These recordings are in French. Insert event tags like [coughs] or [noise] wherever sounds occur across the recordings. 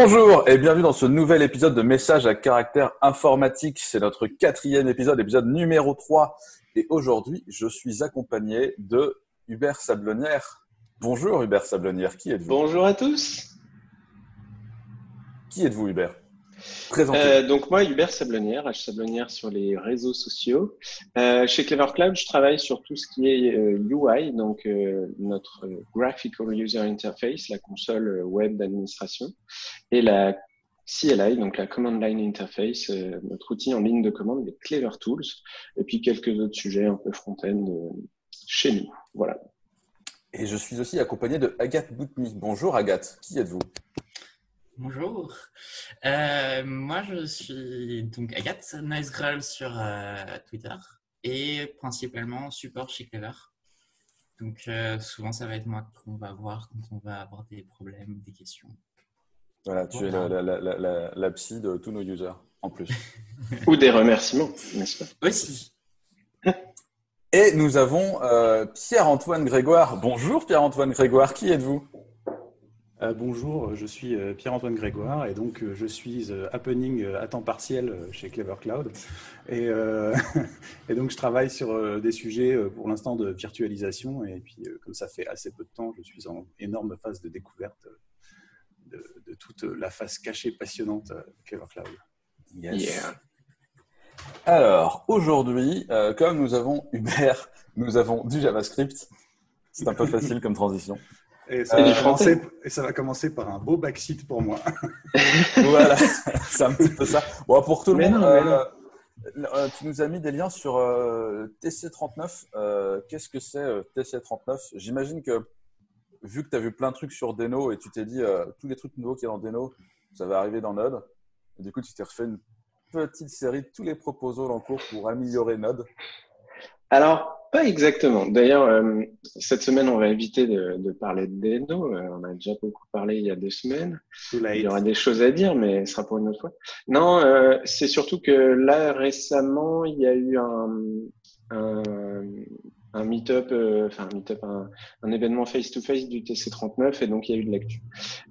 Bonjour et bienvenue dans ce nouvel épisode de Messages à caractère informatique. C'est notre quatrième épisode, épisode numéro 3. Et aujourd'hui, je suis accompagné de Hubert Sablonnière. Bonjour Hubert Sablonnière, qui êtes-vous? Bonjour à tous. Qui êtes-vous Hubert? Euh, donc moi, Hubert Sablonnière, H Sablonnière sur les réseaux sociaux. Euh, chez Clever Cloud, je travaille sur tout ce qui est euh, UI, donc euh, notre Graphical User Interface, la console web d'administration, et la CLI, donc la Command Line Interface, notre outil en ligne de commande, les Clever Tools, et puis quelques autres sujets un peu front-end chez nous. Voilà. Et je suis aussi accompagné de Agathe Boutmy. Bonjour Agathe, qui êtes-vous? Bonjour. Euh, moi, je suis donc Agathe, Nice Girl sur euh, Twitter et principalement support chez Clever. Donc, euh, souvent, ça va être moi qu'on va voir quand on va avoir des problèmes, des questions. Voilà, tu es la, la, la, psy de tous nos users, en plus. Ou des remerciements, n'est-ce pas? Aussi. Et nous avons Pierre-Antoine Grégoire. Bonjour Pierre-Antoine Grégoire, qui êtes-vous? Euh, bonjour, je suis euh, Pierre-Antoine Grégoire et donc euh, je suis happening à temps partiel chez Clever Cloud. Et, [laughs] et donc je travaille sur des sujets pour l'instant de virtualisation et puis comme ça fait assez peu de temps, je suis en énorme phase de découverte de, toute la face cachée passionnante de Clever Cloud. Yes. Alors aujourd'hui, comme nous avons Hubert, nous avons du JavaScript. C'est un peu [laughs] facile comme transition. Et ça, va commencer, et ça, va commencer, par un beau backseat pour moi. [laughs] voilà, c'est un petit peu ça. Bon, pour tout le monde, euh, euh, tu nous as mis des liens sur euh, TC39. Qu'est-ce que c'est TC39 J'imagine que vu que tu as vu plein de trucs sur Deno et tu t'es dit tous les trucs nouveaux qu'il y a dans Deno, ça va arriver dans Node. Et du coup, tu t'es refait une petite série de tous les proposals en cours pour améliorer Node. Alors, pas exactement. D'ailleurs, euh, cette semaine, on va éviter de, de parler de Deno. Euh, on a déjà beaucoup parlé il y a deux semaines. Il y aura des choses à dire, mais ce sera pour une autre fois. Non, euh, c'est surtout que là, récemment, il y a eu un, un, un meet-up, enfin un meet-up, un, un événement face-to-face du TC39, et donc il y a eu de l'actu.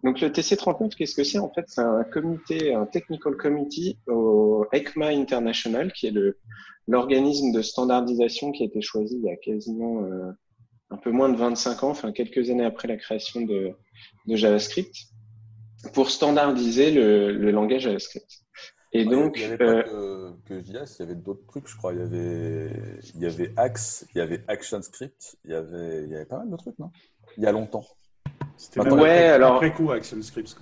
Donc le TC39, qu'est-ce que c'est? En fait, c'est un comité, un technical committee au ECMA International, qui est l'organisme de standardisation qui a été choisi il y a quasiment euh, un peu moins de 25 ans, enfin quelques années après la création de, de JavaScript, pour standardiser le, le langage JavaScript. Et donc, il n'y avait pas euh, que, que, JS, il y avait d'autres trucs, je crois. Il y avait, il y avait Axe, il y avait ActionScript, il y avait, il y avait pas mal de trucs, non? Il y a longtemps. C'était ouais, après, alors après coup ActionScript.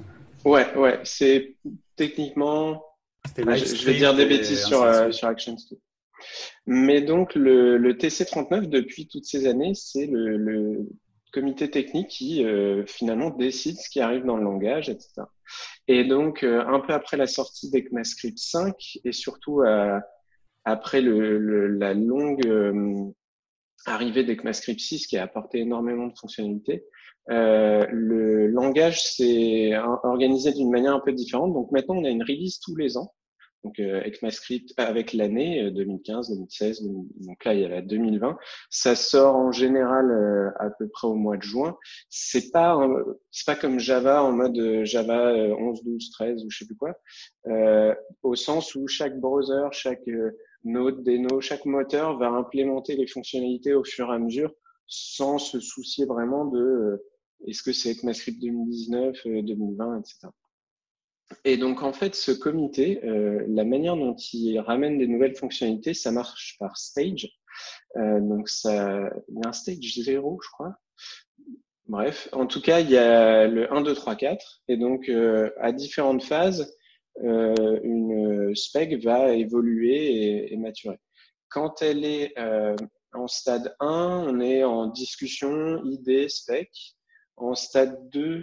Ouais, ouais, c'est techniquement. Je, je, vais dire des bêtises sur, euh, sur ActionScript. Mais donc, le, le, TC39, depuis toutes ces années, c'est le, le, comité technique qui euh, finalement décide ce qui arrive dans le langage, etc. Et donc, euh, un peu après la sortie d'ECMAScript 5 et surtout euh, après la longue arrivée d'ECMAScript 6 qui a apporté énormément de fonctionnalités, le langage s'est organisé d'une manière un peu différente. Donc maintenant, on a une release tous les ans donc euh, ECMAScript avec l'année 2015, 2016, donc là il y a la 2020. Ça sort en général euh, à peu près au mois de juin. C'est pas c'est pas comme Java en mode euh, Java 11, 12, 13 ou je sais plus quoi, euh, au sens où chaque browser, chaque node, Deno, chaque moteur va implémenter les fonctionnalités au fur et à mesure sans se soucier vraiment de est-ce que c'est ECMAScript 2019, 2020, etc. Et donc, en fait, ce comité, euh, la manière dont il ramène des nouvelles fonctionnalités, ça marche par stage. Euh, donc, il y a un stage 0, je crois. Bref, en tout cas, il y a le 1, 2, 3, 4. Et donc, euh, à différentes phases, euh, une spec va évoluer et, et, maturer. Quand elle est euh, en stade 1, on est en discussion, idée, spec. En stade 2,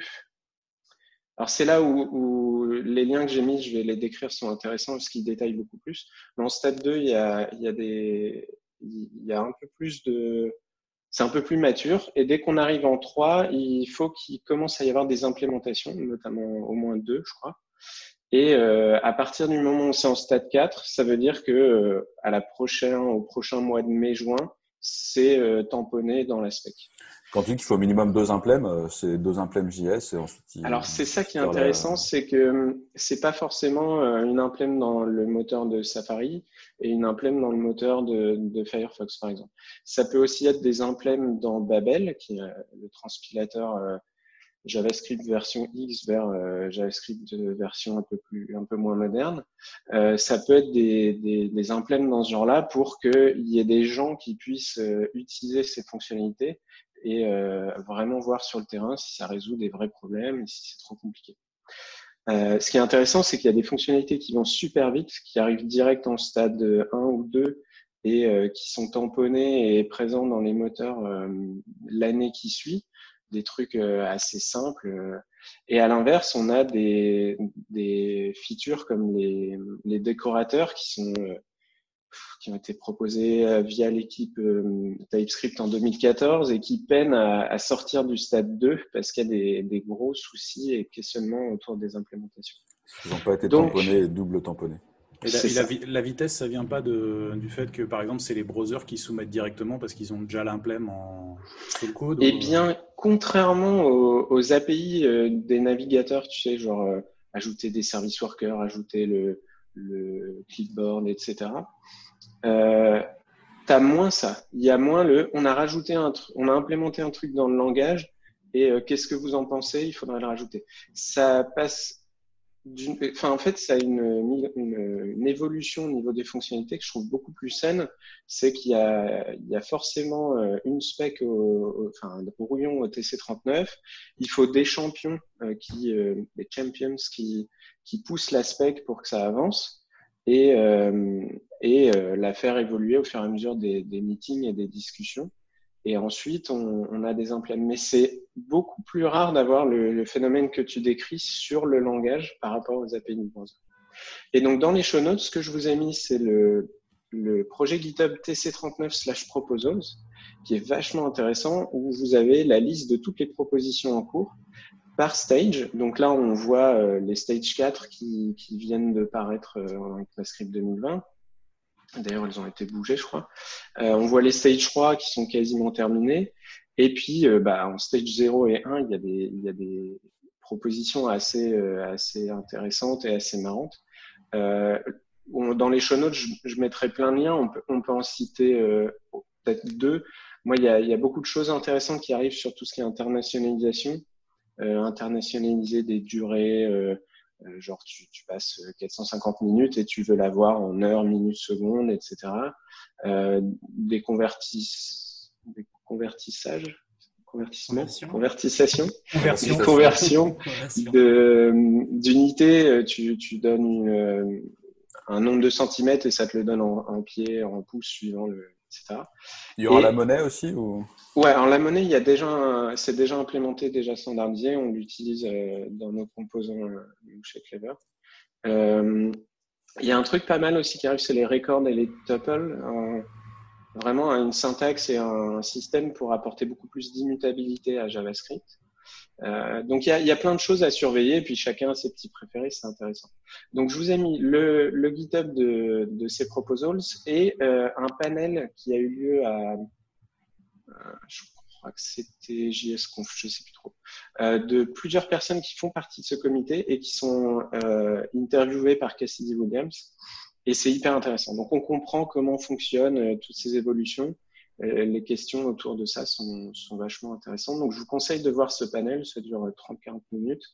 alors c'est là où, les liens que j'ai mis, je vais les décrire, sont intéressants parce qu'ils détaillent beaucoup plus. Dans stade 2, il y a, il y a des, il y a un peu plus de, c'est un peu plus mature. Et dès qu'on arrive en 3, il faut qu'il commence à y avoir des implémentations, notamment au moins deux, je crois. Et euh, à partir du moment où c'est en stade 4, ça veut dire que euh, à la prochaine, au prochain mois de mai-juin, c'est tamponné dans la spec. Quand tu dis qu'il faut au minimum deux implèmes, euh, c'est deux implèmes JS et ensuite. Alors c'est ça qui est intéressant, c'est que hum, c'est pas forcément euh, une implème dans le moteur de Safari et une implème dans le moteur de, Firefox par exemple. Ça peut aussi être des implèmes dans Babel, qui est euh, le transpilateur JavaScript version X vers JavaScript version un peu plus, un peu moins moderne. ça peut être des, des, des dans ce genre-là pour qu'il y ait des gens qui puissent utiliser ces fonctionnalités et euh, vraiment voir sur le terrain si ça résout des vrais problèmes et si c'est trop compliqué. Euh, ce qui est intéressant, c'est qu'il y a des fonctionnalités qui vont super vite, qui arrivent direct en stade 1 ou 2 et euh, qui sont tamponnées et présents dans les moteurs l'année qui suit, des trucs assez simples. Et à l'inverse, on a des, des features comme les, les décorateurs qui sont qui ont été proposés euh, via l'équipe euh, TypeScript en 2014 et qui peinent à, sortir du stade 2 parce qu'il y a des, gros soucis et questionnements autour des implémentations. Ils n'ont pas été tamponnés et double tamponnés. Et, la, vitesse, ça vient pas de, du fait que, par exemple, c'est les browsers qui soumettent directement parce qu'ils ont déjà l'implème en full code Eh bien, contrairement aux, API euh, des navigateurs, tu sais, genre ajouter des service workers, ajouter le, le clipboard, etc euh, tu as moins ça. Il y a moins le, on a rajouté un on a implémenté un truc dans le langage et euh, qu'est-ce que vous en pensez? Il faudrait le rajouter. Ça passe enfin, en fait, ça a une, une, évolution au niveau des fonctionnalités que je trouve beaucoup plus saine. C'est qu'il y y a forcément euh, une spec au, enfin, au rouillon au TC39. Il faut des champions euh, qui, des champions qui, qui poussent la spec pour que ça avance et, euh, et euh, la faire évoluer au fur et à mesure des, des meetings et des discussions. Et ensuite, on, on a des impléments. Mais c'est beaucoup plus rare d'avoir le, le, phénomène que tu décris sur le langage par rapport aux API browser. Et donc, dans les show notes, ce que je vous ai mis, c'est le, le projet GitHub TC39 proposals, qui est vachement intéressant, où vous avez la liste de toutes les propositions en cours par stage. Donc là, on voit euh, les stage 4 qui, qui viennent de paraître euh, en ECMAScript 2020. D'ailleurs, elles ont été bougées, je crois. Euh, on voit les stage 3 qui sont quasiment terminés. Et puis, bah, en stage 0 et 1, il y a des, propositions assez, assez intéressantes et assez marrantes. dans les show notes, je, mettrai plein de liens. On peut, en citer peut-être deux. Moi, il y, a, beaucoup de choses intéressantes qui arrivent sur tout ce qui est internationalisation. Euh, internationaliser des durées, euh, euh, genre tu, tu, passes 450 minutes et tu veux l'avoir en heures, minutes, secondes, etc. des, convertis, des convertissages? Convertissement, convertissation, conversion, conversion. d'unité, tu, tu donnes une, un nombre de centimètres et ça te le donne en, en pieds, en pouces suivant le, il y aura la monnaie aussi ou... Ouais, alors la monnaie, il y a déjà, c'est déjà implémenté, déjà standardisé. On l'utilise euh, dans nos composants euh, chez Clever. Euh, il y a un truc pas mal aussi qui arrive, c'est les records et les tuples. vraiment une syntaxe et un système pour apporter beaucoup plus d'immutabilité à JavaScript. Euh, donc il y a, plein de choses à surveiller, puis chacun a ses petits préférés, c'est intéressant. Donc je vous ai mis le, GitHub de, ces proposals et euh, un panel qui a eu lieu à, euh, je crois que c'était JSConf, je sais plus trop, de plusieurs personnes qui font partie de ce comité et qui sont interviewées par Cassidy Williams. Et c'est hyper intéressant. Donc on comprend comment fonctionnent toutes ces évolutions les questions autour de ça sont, sont, vachement intéressantes. Donc, je vous conseille de voir ce panel, ça dure 30-40 minutes,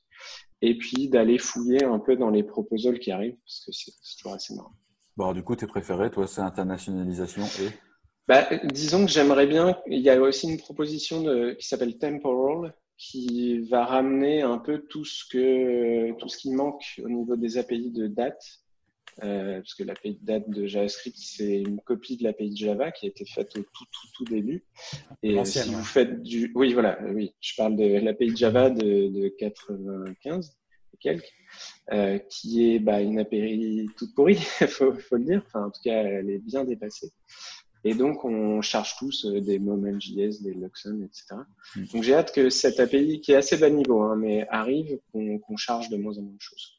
et puis d'aller fouiller un peu dans les proposals qui arrivent, parce que c'est toujours assez marrant. Bon, du coup, tes préférés, toi, c'est internationalisation et? Bah, Disons que j'aimerais bien, il y a aussi une proposition de, qui s'appelle Temporal, qui va ramener un peu tout ce, que, tout ce qui manque au niveau des API de date euh, parce que l'API de date de JavaScript, c'est une copie de l'API de Java qui a été faite au tout, tout, tout début. Et si vous faites du, oui, voilà, oui, je parle de l'API de Java de, de 95 et quelques, euh, qui est bah, une API toute pourrie, [laughs] faut, faut le dire. Enfin, en tout cas, elle est bien dépassée. Et donc, on charge tous euh, des MomentJS, des Luxon, etc. Mm. Donc, j'ai hâte que cette API, qui est assez bas niveau, hein, mais arrive, qu'on charge de moins en moins de choses.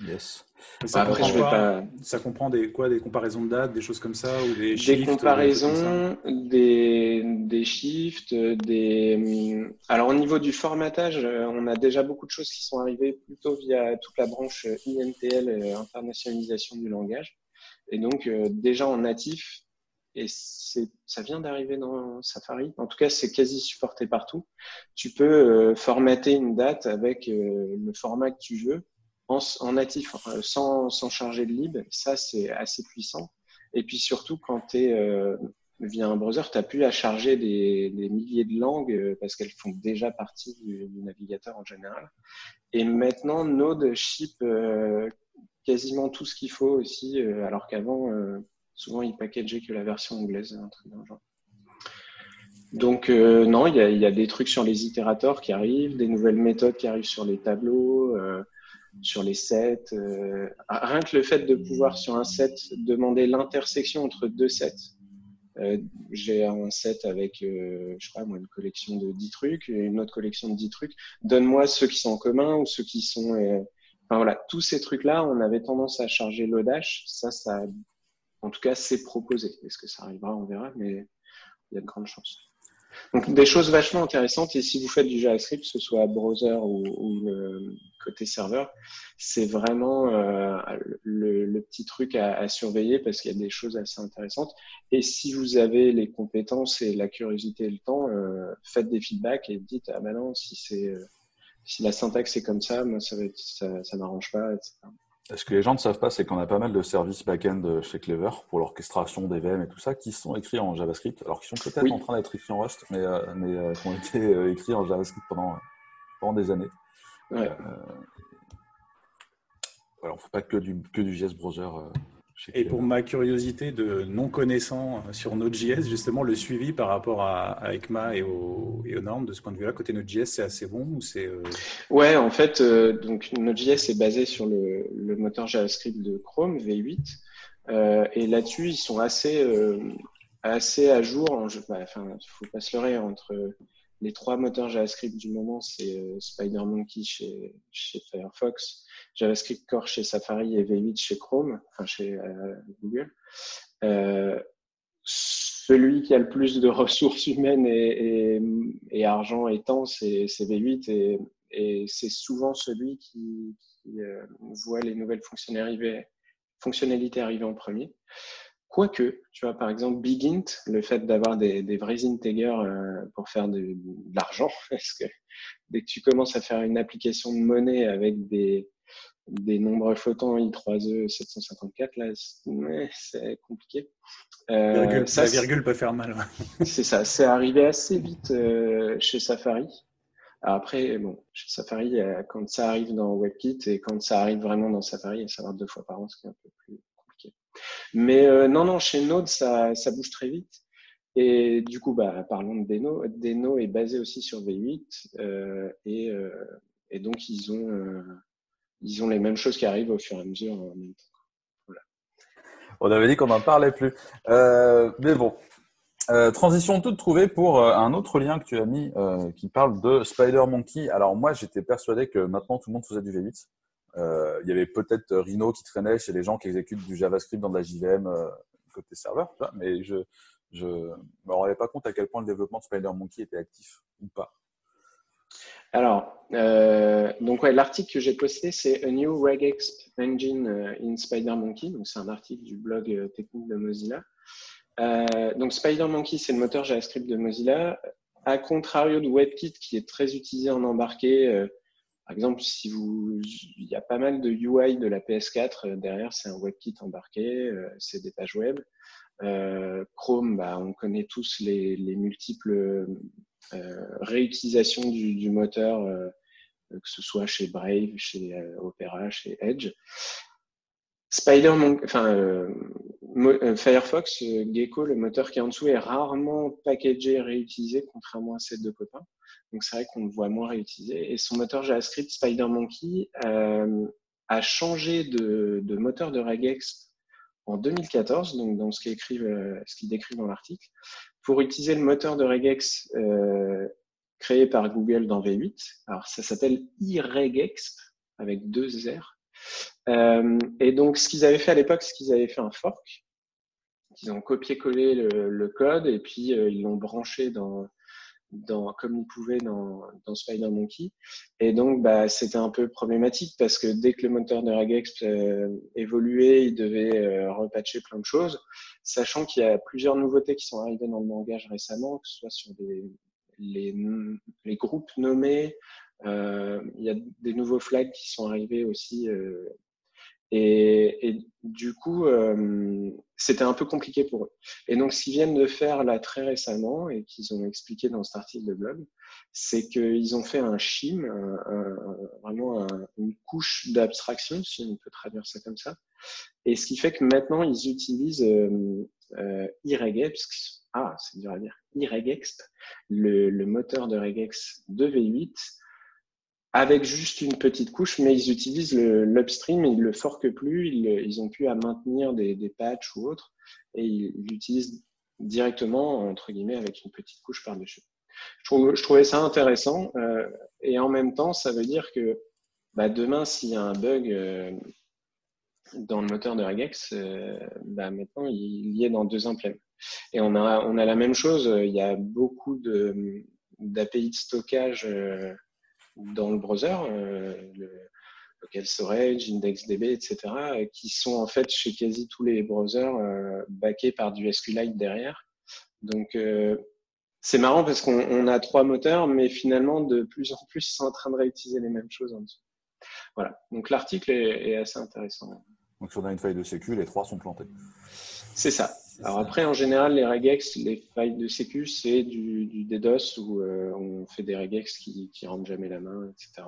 Yes. Ça, comprend je vais pas... ça comprend des, quoi, des comparaisons de dates, des choses comme ça ou Des, des comparaisons, des, des shifts, des... Alors au niveau du formatage, euh, on a déjà beaucoup de choses qui sont arrivées plutôt via toute la branche INTL, euh, internationalisation du langage. Et donc euh, déjà en natif, et ça vient d'arriver dans Safari. En tout cas, c'est quasi supporté partout. Tu peux formater une date avec le format que tu veux en, natif, euh, sans, sans, charger de lib, ça c'est assez puissant. Et puis surtout, quand tu es euh, via un browser, tu n'as plus à charger des, des, milliers de langues euh, parce qu'elles font déjà partie du, navigateur en général. Et maintenant, Node ship quasiment tout ce qu'il faut aussi, alors qu'avant, souvent, il packageait que la version anglaise, un truc dans genre. Donc non, il y y a, des trucs sur les itérateurs qui arrivent, des nouvelles méthodes qui arrivent sur les tableaux. Sur les sets. Euh, rien que le fait de pouvoir sur un set demander l'intersection entre deux sets. Euh, j'ai un set avec, euh, je sais moi, une collection de 10 trucs, et une autre collection de 10 trucs. Donne-moi ceux qui sont en commun ou ceux qui sont. Enfin voilà, tous ces trucs-là, on avait tendance à charger l'Odash. Ça, ça, en tout cas, c'est proposé. Est-ce que ça arrivera? On verra, mais il y a de grandes chances. Donc des choses vachement intéressantes. Et si vous faites du JavaScript, que ce soit browser ou, côté serveur, c'est vraiment euh, le, petit truc à, surveiller parce qu'il y a des choses assez intéressantes. Et si vous avez les compétences et la curiosité et le temps, euh, faites des feedbacks et dites ah ben non si c'est euh, si la syntaxe est comme ça, moi ça va ça m'arrange pas, etc. Ce que les gens ne savent pas, c'est qu'on a pas mal de services back-end chez Clever pour l'orchestration des VM et tout ça qui sont écrits en JavaScript, alors qu'ils sont peut-être en train d'être écrits en Rust, mais, euh, mais euh, qui ont été euh, écrits en JavaScript pendant, pendant des années. Ouais. voilà, on ne fait pas que du, que du JS Browser et pour ma curiosité de non connaissant sur Node.js, justement, le suivi par rapport à, ECMA et aux, normes, de ce point de vue-là, côté Node.js, c'est assez bon ou c'est euh, Ouais, en fait, euh, donc Node.js est basé sur le, moteur JavaScript de Chrome V8, euh, et là-dessus, ils sont assez assez à jour. Bah, enfin, il faut pas se leurrer entre les trois moteurs JavaScript du moment, c'est SpiderMonkey chez, chez Firefox, JavaScript Core chez Safari et V8 chez Chrome, enfin chez euh, Google. Euh, celui qui a le plus de [laughs] ressources humaines et, argent et temps, c'est V8 et, c'est souvent celui qui, euh, voit les nouvelles fonctionnalités arriver en premier. Quoique, tu vois, par exemple, Bigint, le fait d'avoir des, des, vrais integers euh, pour faire de, de l'argent, [laughs] parce que dès que tu commences à faire une application de monnaie avec des, des nombres flottants I3E 754, là, c'est compliqué. Euh, la virgule peut faire mal. [laughs] c'est ça, c'est arrivé assez vite euh, chez Safari. après, bon, chez Safari, euh, quand ça arrive dans WebKit et quand ça arrive vraiment dans Safari, ça va deux fois par an, ce qui est un peu plus Mais euh, non, non, chez Node, ça, bouge très vite. Et du coup, bah, parlons de Deno. Deno est basé aussi sur V8 euh, et, et donc ils ont ils ont les mêmes choses qui arrivent au fur et à mesure en même temps. On avait dit qu'on n'en parlait plus. Euh, mais bon, euh, transition toute trouvée pour euh, un autre lien que tu as mis qui parle de Spider Monkey. Alors moi, j'étais persuadé que maintenant tout le monde faisait du V8. Il y avait peut-être Rhino qui traînait chez les gens qui exécutent du JavaScript dans de la JVM côté serveur, mais je je me rendais pas compte à quel point le développement de Spider Monkey était actif ou pas. Alors, euh, donc l'article que j'ai posté, c'est A New Regex Engine euh, in SpiderMonkey. Donc, c'est un article du blog euh, technique de Mozilla. Euh, donc, SpiderMonkey, c'est le moteur JavaScript de Mozilla. À contrario de WebKit, qui est très utilisé en embarqué. Euh, par exemple, si vous, il y a pas mal de UI de la PS4 derrière, c'est un WebKit embarqué, c'est des pages web. Chrome, bah, on connaît tous les, les multiples euh, réutilisation du, du moteur, euh, que ce soit chez Brave, chez euh, Opera, chez Edge. Spider, enfin, Firefox, Gecko, le moteur qui est en dessous, est rarement packagé réutilisé, contrairement à ces deux copains. Donc c'est vrai qu'on le voit moins réutilisé. Et son moteur JavaScript, SpiderMonkey, euh, a changé de, moteur de regex en 2014, donc dans ce qu'il écrit, ce qu'il décrit dans l'article, pour utiliser le moteur de regex euh, créé par Google dans V8. Alors, ça s'appelle iRegexp avec deux R. et donc, ce qu'ils avaient fait à l'époque, c'est qu'ils avaient fait un fork. Ils ont copié-collé le, code et puis ils l'ont branché dans, dans, comme ils pouvaient dans, dans SpiderMonkey. Et donc, bah, c'était un peu problématique parce que dès que le moteur de regex euh, évoluait, il devait euh, repatcher plein de choses, sachant qu'il y a plusieurs nouveautés qui sont arrivées dans le langage récemment, que ce soit sur des, les, les groupes nommés, euh, il y a des nouveaux flags qui sont arrivés aussi et, du coup, euh, c'était un peu compliqué pour eux. Et donc, ce qu'ils viennent de faire là très récemment et qu'ils ont expliqué dans cet article de blog, c'est qu'ils ont fait un shim, vraiment une couche d'abstraction, si on peut traduire ça comme ça. Et ce qui fait que maintenant, ils utilisent euh, euh iRegex, ah, c'est dur à dire, iRegex, le, le moteur de regex de V8 avec juste une petite couche, mais ils utilisent l'upstream, ils le forquent plus, ils, ils, ont pu à maintenir des, des patchs ou autres, et ils l'utilisent directement, entre guillemets, avec une petite couche par-dessus. Je, trouvais ça intéressant, euh, et en même temps, ça veut dire que bah, demain, s'il y a un bug euh, dans le moteur de regex, euh, bah, maintenant, il y est dans deux implèmes. Et on a, on a la même chose, il y a beaucoup d'API de, de, stockage dans le browser, euh, le local storage, IndexDB, etc., qui sont en fait chez quasi tous les browsers euh, backés par du SQLite derrière. Donc, euh, c'est marrant parce qu'on a trois moteurs, mais finalement, de plus en plus, ils sont en train de réutiliser les mêmes choses en dessous. Voilà. Donc, l'article est, est, assez intéressant. Donc, si on a une faille de sécu, les trois sont plantés. C'est ça. Alors après, en général, les regex, les failles de sécu, c'est du, du, DDoS où euh, on fait des regex qui, qui rendent jamais la main, etc.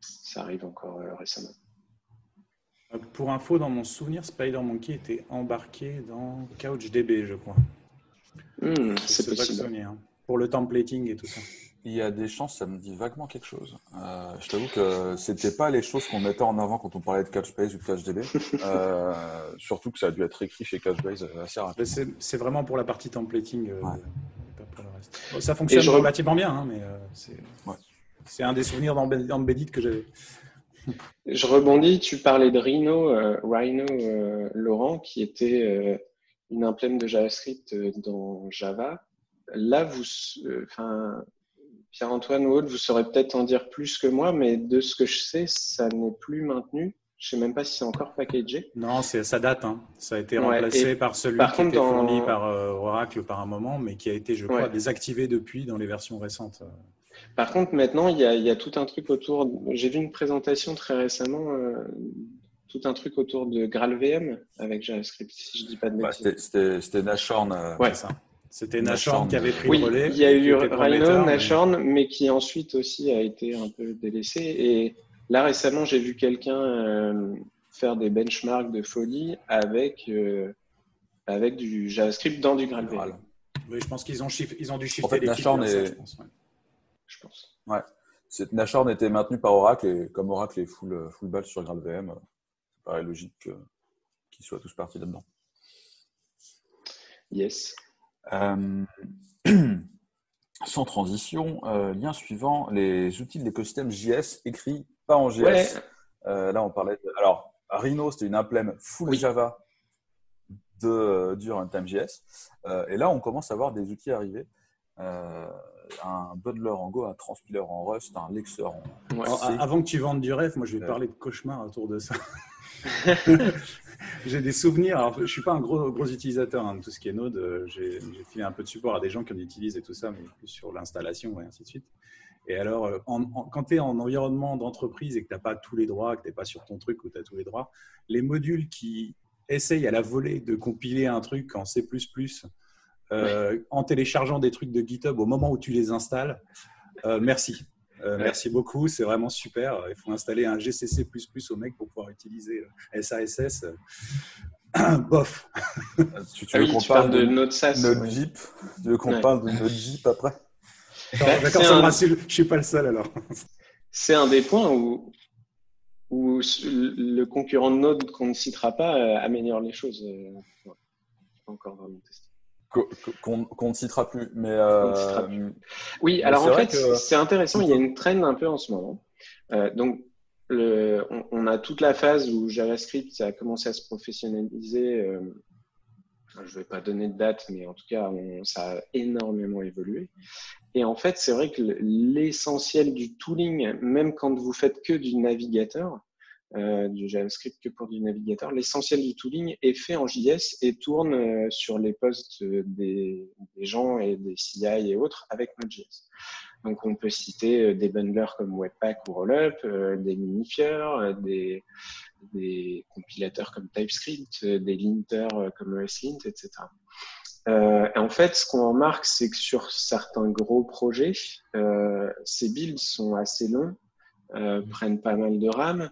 Ça arrive encore euh, récemment. Pour info, dans mon souvenir, SpiderMonkey était embarqué dans CouchDB, je crois. Hmm, c'est possible. Hein. Pour le templating et tout ça. Il y a des chances, ça me dit vaguement quelque chose. Euh, je t'avoue que c'était pas les choses qu'on mettait en avant quand on parlait de Couchbase ou de CouchDB. [laughs] euh, surtout que ça a dû être écrit chez Couchbase assez rapidement. C'est vraiment pour la partie templating, euh, ouais. pas pour le reste. Bon, ça fonctionne je... relativement bien, hein, mais euh, c'est ouais. un des souvenirs d'Embedded que j'avais. [laughs] Je rebondis, tu parlais de Rhino, euh, Rhino euh, Laurent, qui était euh, une implème de JavaScript dans Java. Là, vous, enfin, Pierre-Antoine ou autre, vous saurez peut-être en dire plus que moi, mais de ce que je sais, ça n'est plus maintenu. Je ne sais même pas si c'est encore packagé. Non, ça date. Hein. Ça a été remplacé par celui par qui contre, était fourni dans... par euh, Oracle par un moment, mais qui a été, je crois, ouais. désactivé depuis dans les versions récentes. Par contre, maintenant, il y a, il y a tout un truc autour. J'ai vu une présentation très récemment, euh, tout un truc autour de GraalVM avec JavaScript, si je ne dis pas de bêtises. Bah, C'était Nashorn. Euh, ouais. ça. C'était Nashorn qui avait pris oui, le relais. Il y a eu Rhino, Nashorn, mais... mais... qui ensuite aussi a été un peu délaissé. Et là, récemment, j'ai vu quelqu'un euh, faire des benchmarks de folie avec, euh, avec du JavaScript dans du GraalVM. Oui, je pense qu'ils ont, ils ont dû shifter en fait, les Nashorn est... ça, je pense. Ouais. Je pense. Ouais. Nashorn était maintenu par Oracle et comme Oracle est full, full ball sur GraalVM, ça paraît logique qu'ils soient tous partis là-dedans. Yes. Euh, [clears throat] sans transition, euh, lien suivant, les outils de l'écosystème JS écrits pas en JS. Ouais. Euh, là, on parlait de... Alors, Rhino, c'était une implème full oui. Java de, du runtime JS. Euh, et là, on commence à voir des outils arriver. Euh, un bundler en Go, un transpiler en Rust, un lexer en ouais. Avant que tu vendes du rêve, moi je vais parler de cauchemar autour de ça. [laughs] [laughs] j'ai des souvenirs. Alors, je suis pas un gros, gros utilisateur hein, de tout ce qui est Node. J'ai filé un peu de support à des gens qui en utilisent et tout ça, mais plus sur l'installation et ainsi de suite. Et alors, en, en, quand tu es en environnement d'entreprise et que tu n'as pas tous les droits, que tu n'es pas sur ton truc ou tu as tous les droits, les modules qui essayent à la volée de compiler un truc en C++, euh, en téléchargeant des trucs de GitHub au moment où tu les installes, euh, merci. Euh, ouais. Merci beaucoup, c'est vraiment super. Il faut installer un GCC++ au mec pour pouvoir utiliser SASS. [coughs] Bof. Tu, tu ah veux oui, qu'on parle de, de Node.js Node.jip Tu veux qu'on ouais. parle de Node.jip après? [laughs] D'accord, ça un... me rassure. Je suis pas le seul alors. C'est un des points où, où le concurrent de Node qu'on ne citera pas euh, améliore les choses. Euh, pas encore vraiment testé qu'on qu ne citera plus. Mais euh, citera plus. Oui, mais alors en fait, que... c'est intéressant. Il y a une traîne un peu en ce moment. Euh, donc, on, a toute la phase où JavaScript a commencé à se professionnaliser. Euh, je ne vais pas donner de date, mais en tout cas, ça a énormément évolué. Et en fait, c'est vrai que l'essentiel du tooling, même quand vous faites que du navigateur, euh, du JavaScript que pour du navigateur, l'essentiel du tooling est fait en JS et tourne euh, sur les postes des, des, gens et des CI et autres avec Node.js. Donc, on peut citer euh, des bundlers comme Webpack ou Rollup, euh, des minifiers, des, des, compilateurs comme TypeScript, des linters comme ESLint, etc. Euh, en fait, ce qu'on remarque, c'est que sur certains gros projets, ces builds sont assez longs, euh, prennent pas mal de RAM.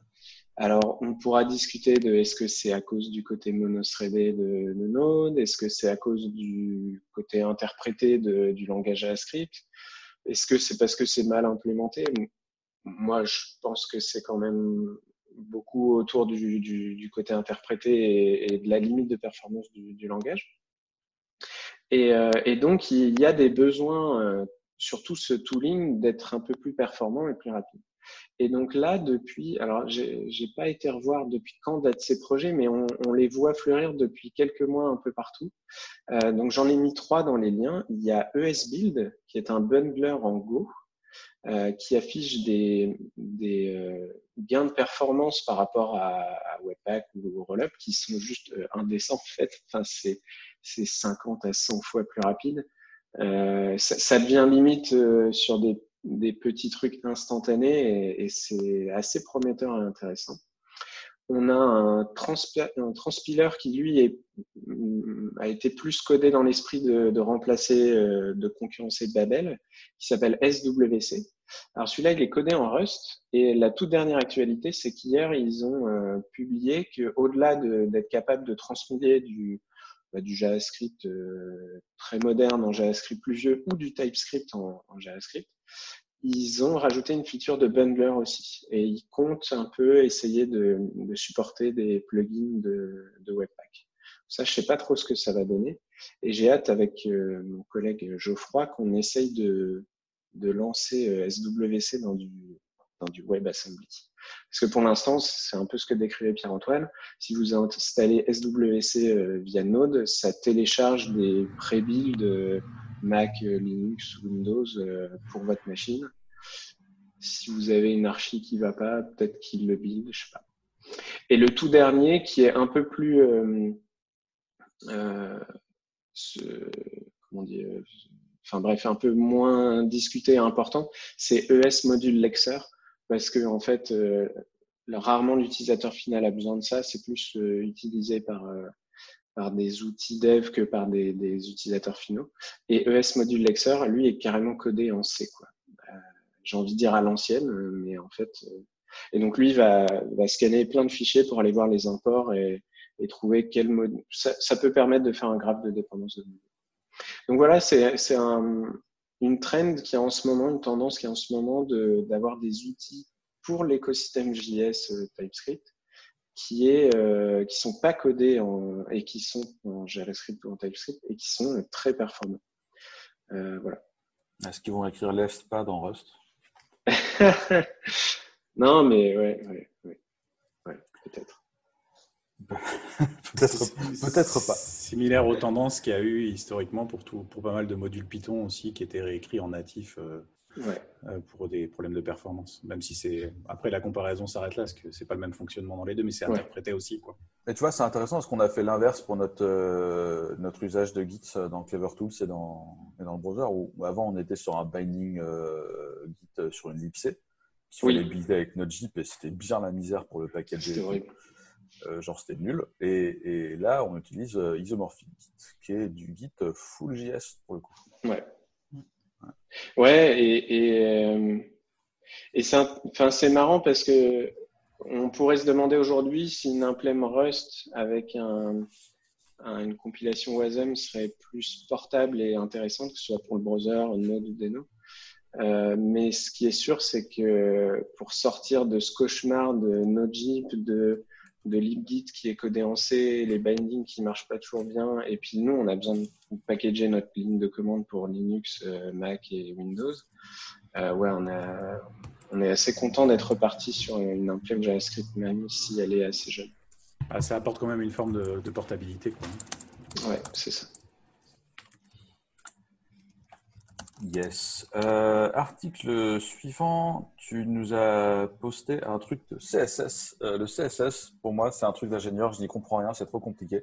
Alors, on pourra discuter de est-ce que c'est à cause du côté monothreadé de, de Node, est-ce que c'est à cause du côté interprété du langage JavaScript. Est-ce que c'est parce que c'est mal implémenté? Moi, je pense que c'est quand même beaucoup autour du, côté interprété et, de la limite de performance du, langage. Et, euh, et, donc, il y a des besoins, euh, surtout ce tooling, d'être un peu plus performant et plus rapide. Et donc là, depuis, alors j'ai pas été revoir depuis quand datent ces projets, mais on, les voit fleurir depuis quelques mois un peu partout. Euh, donc j'en ai mis trois dans les liens. Il y a ESBuild, qui est un bundler en Go, euh, qui affiche des, euh, gains de performance par rapport à, Webpack ou Rollup qui sont juste indécents en fait. Enfin, c'est 50 à 100 fois plus rapide. Ça, devient limite sur des des petits trucs instantanés et, c'est assez prometteur et intéressant. On a un, transpiler qui, lui, est, a été plus codé dans l'esprit de, remplacer, euh, de concurrencer Babel, qui s'appelle SWC. Alors celui-là, il est codé en Rust et la toute dernière actualité, c'est qu'hier, ils ont euh, publié qu'au-delà d'être capable de transmitter du, bah, JavaScript euh, très moderne en JavaScript plus vieux ou du TypeScript en JavaScript, ils ont rajouté une feature de bundler aussi. Et ils comptent un peu essayer de, supporter des plugins de, Webpack. Ça, je sais pas trop ce que ça va donner. Et j'ai hâte avec euh, mon collègue Geoffroy qu'on essaye de, de lancer euh, SWC dans du, du WebAssembly. Parce que pour l'instant, c'est un peu ce que décrivait Pierre-Antoine. Si vous installez SWC euh, via Node, ça télécharge des pré-builds Mac, euh, Linux, Windows euh, pour votre machine. Si vous avez une archi qui va pas, peut-être qu'il le build, je sais pas. Et le tout dernier, qui est un peu plus, comment dire, enfin bref, un peu moins discuté et important, c'est ES Module Lexer, parce que en fait, euh, rarement l'utilisateur final a besoin de ça. C'est plus euh, utilisé par par des outils dev que par des, utilisateurs finaux. Et ES Module Lexer, lui, est carrément codé en C. Euh, J'ai envie de dire à l'ancienne, mais en fait. Euh, et donc, lui va, va scanner plein de fichiers pour aller voir les imports et, trouver quel mode. Ça, ça, peut permettre de faire un graphe de dépendance de. Donc voilà, c'est un, une trend qui a en ce moment, une tendance qui a en ce moment d'avoir des outils pour l'écosystème JS euh, TypeScript qui est euh, qui sont pas codés en, et qui sont en JavaScript ou en TypeScript et qui sont très performants. Euh, voilà. Est-ce qu'ils vont écrire l'EFSPAD en Rust? [laughs] Non, mais ouais, ouais, ouais, ouais peut-être. Peut-être peut-être pas. Similaire aux tendances qu'il y a eu historiquement pour, tout, pour pas mal de modules Python aussi qui étaient réécrits en natif euh, ouais. euh, pour des problèmes de performance. Même si c'est. Après, la comparaison s'arrête là, parce que c'est pas le même fonctionnement dans les deux, mais c'est interprété ouais. aussi. Quoi. Et tu vois, c'est intéressant parce qu'on a fait l'inverse pour notre, euh, notre usage de Git dans Clever Tools et dans, et dans le browser, où avant on était sur un binding euh, Git sur une libc, qu'il oui. fallait builder avec notre Jeep et c'était bien la misère pour le package. C'était horrible. Euh, genre c'était nul. Et, et, là, on utilise euh, Isomorphic Git, qui est du Git full JS pour le coup. Ouais. Ouais, et, et, euh, et c'est enfin, marrant parce que on pourrait se demander aujourd'hui si une implème Rust avec un, un, une compilation WASM serait plus portable et intéressante, que ce soit pour le browser, Node ou Deno. Euh, mais ce qui est sûr, c'est que pour sortir de ce cauchemar de Node.js, de, de libgit qui est codé en C, les bindings qui marchent pas toujours bien, et puis nous, on a besoin de packager notre ligne de commande pour Linux, euh, Mac et Windows. Euh, ouais, on a, on est assez content d'être reparti sur une imprime JavaScript, même si elle est assez jeune. Ah, ça apporte quand même une forme de, portabilité. Quoi. Ouais, c'est ça. Yes. Euh, article suivant, tu nous as posté un truc de CSS. Euh, le CSS, pour moi, c'est un truc d'ingénieur, je n'y comprends rien, c'est trop compliqué.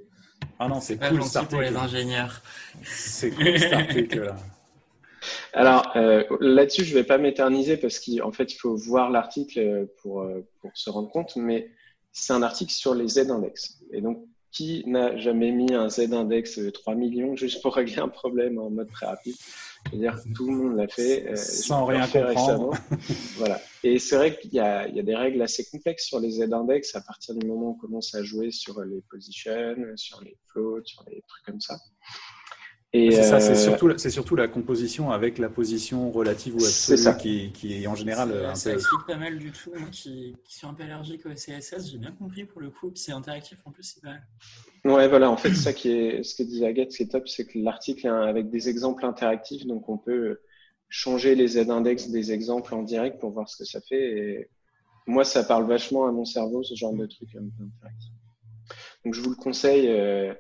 Ah non, c'est cool pour les ingénieurs. C'est cool cet article-là. Alors euh, là-dessus, je ne vais pas m'éterniser parce qu'en fait, il faut voir l'article pour, pour se rendre compte, mais c'est un article sur les Z-index. Et donc, qui n'a jamais mis un Z-index 3 millions juste pour régler un problème en mode très rapide? Je veux dire, tout le monde l'a fait. Euh, Sans rien comprendre. [laughs] voilà. Et c'est vrai qu'il y, y, a des règles assez complexes sur les Z-index à partir du moment où on commence à jouer sur les positions, sur les floats, sur les trucs comme ça. C'est ça, c'est euh, surtout, c'est surtout la composition avec la position relative ou absolue qui, qui est en général un ça explique pas mal du tout. Moi qui, qui suis un peu allergique au CSS, j'ai bien compris pour le coup. c'est interactif en plus, c'est pas mal. Ouais, voilà. En fait, ça qui est, ce que disait Agathe, c'est top, c'est que l'article est avec des exemples interactifs, donc on peut changer les z-index des exemples en direct pour voir ce que ça fait. Et moi, ça parle vachement à mon cerveau, ce genre de truc un peu interactif. Donc, je vous le conseille. Euh,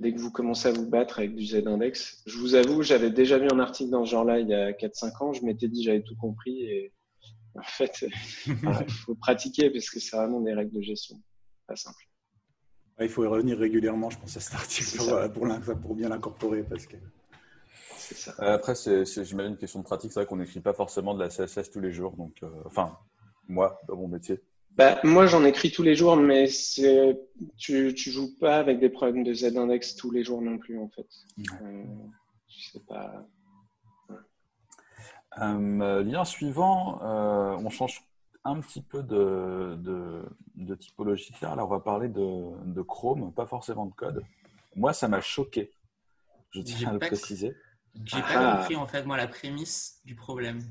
dès que vous commencez à vous battre avec du Z-index. Je vous avoue, j'avais déjà vu un article dans ce genre-là il y a 4-5 ans. Je m'étais dit, j'avais tout compris. Et en fait, [laughs] il faut pratiquer parce que c'est vraiment des règles de gestion. Pas simple. Il faut y revenir régulièrement, je pense, à cet article pour, pour, bien l'incorporer. Parce que... Ça. Euh, après, c'est, j'imagine, une question de pratique. C'est vrai qu'on n'écrit pas forcément de la CSS tous les jours. Donc, euh, enfin, moi, dans mon métier. Bah, moi, j'en écris tous les jours, mais tu ne joues pas avec des problèmes de Z-index tous les jours non plus, en fait. Euh, je sais pas. Euh, lien suivant, euh, on change un petit peu de, de, typologie là. on va parler de, Chrome, pas forcément de code. Moi, ça m'a choqué. Je tiens à le préciser. J'ai pas ah. compris, en fait, moi, la prémisse du problème.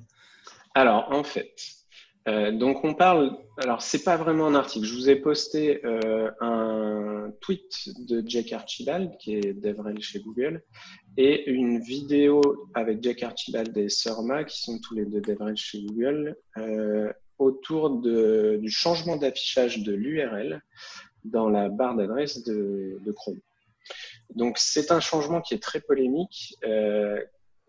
Alors, en fait, euh, donc on parle, alors c'est pas vraiment un article, je vous ai posté euh, un tweet de Jack Archibald, qui est DevRel chez Google, et une vidéo avec Jack Archibald et Surma, qui sont tous les deux DevRel chez Google, euh, autour du changement d'affichage de l'URL dans la barre d'adresse de, de, Chrome. Donc c'est un changement qui est très polémique.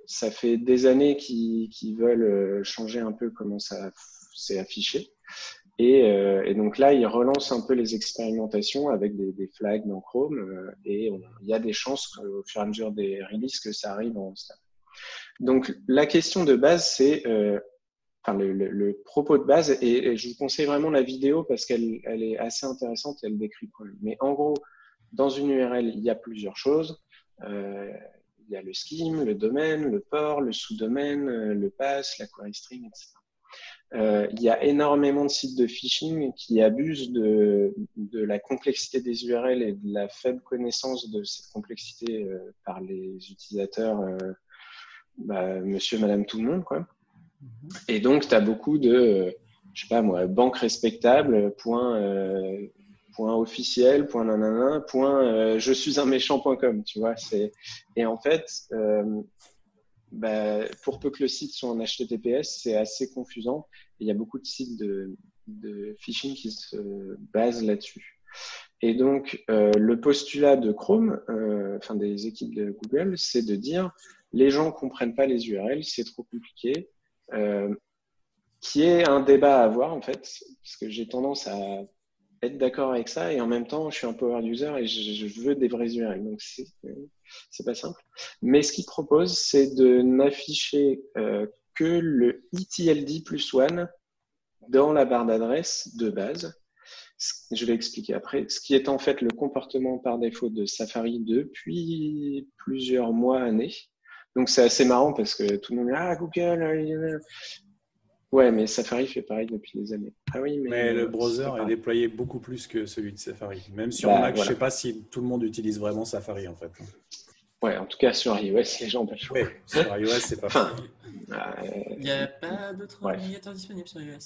ça fait des années qu'ils veulent changer un peu comment ça c'est affiché. Euh, et, donc là, il relance un peu les expérimentations avec des, flags dans Chrome euh, et il y a des chances au fur et à mesure des releases que ça arrive en stade. Donc la question de base, c'est euh, enfin, le, propos de base, et, je vous conseille vraiment la vidéo parce qu'elle elle est assez intéressante et elle décrit le. Mais en gros, dans une URL, il y a plusieurs choses. il y a le scheme, le domaine, le port, le sous-domaine, le pass, la query string, etc. Euh, il y a énormément de sites de phishing qui abusent de, de, la complexité des URL et de la faible connaissance de cette complexité euh, par les utilisateurs, euh, bah, monsieur, madame, tout le monde. Quoi. Mm-hmm. Et donc, tu as beaucoup de, je sais pas moi, banque respectable, point, point officiel, point nanana, point je suis un méchant.com, tu vois. Et en fait, bah, pour peu que le site soit en HTTPS, c'est assez confusant. il y a beaucoup de sites de, phishing qui se basent là-dessus. Et donc, euh, le postulat de Chrome, euh, enfin des équipes de Google, c'est de dire les gens ne comprennent pas les URL, c'est trop compliqué. Euh, qui est un débat à avoir en fait, parce que j'ai tendance à être d'accord avec ça et en même temps, je suis un power user et je, veux des vrais URL. Donc, c'est pas simple. Mais ce qu'il propose, c'est de n'afficher euh, que le ETLD plus one dans la barre d'adresse de base. Je vais expliquer après. Ce qui est en fait le comportement par défaut de Safari depuis plusieurs mois, années. Donc c'est assez marrant parce que tout le monde Ah, Google, Ouais, mais Safari fait pareil depuis des années. Ah oui, mais, le browser est, déployé beaucoup plus que celui de Safari. Même sur bah, Mac, je ne sais pas si tout le monde utilise vraiment Safari en fait. Ouais, en tout cas sur iOS, les gens pas le sur iOS, c'est pas enfin, Il n'y a pas d'autres navigateurs disponibles sur iOS?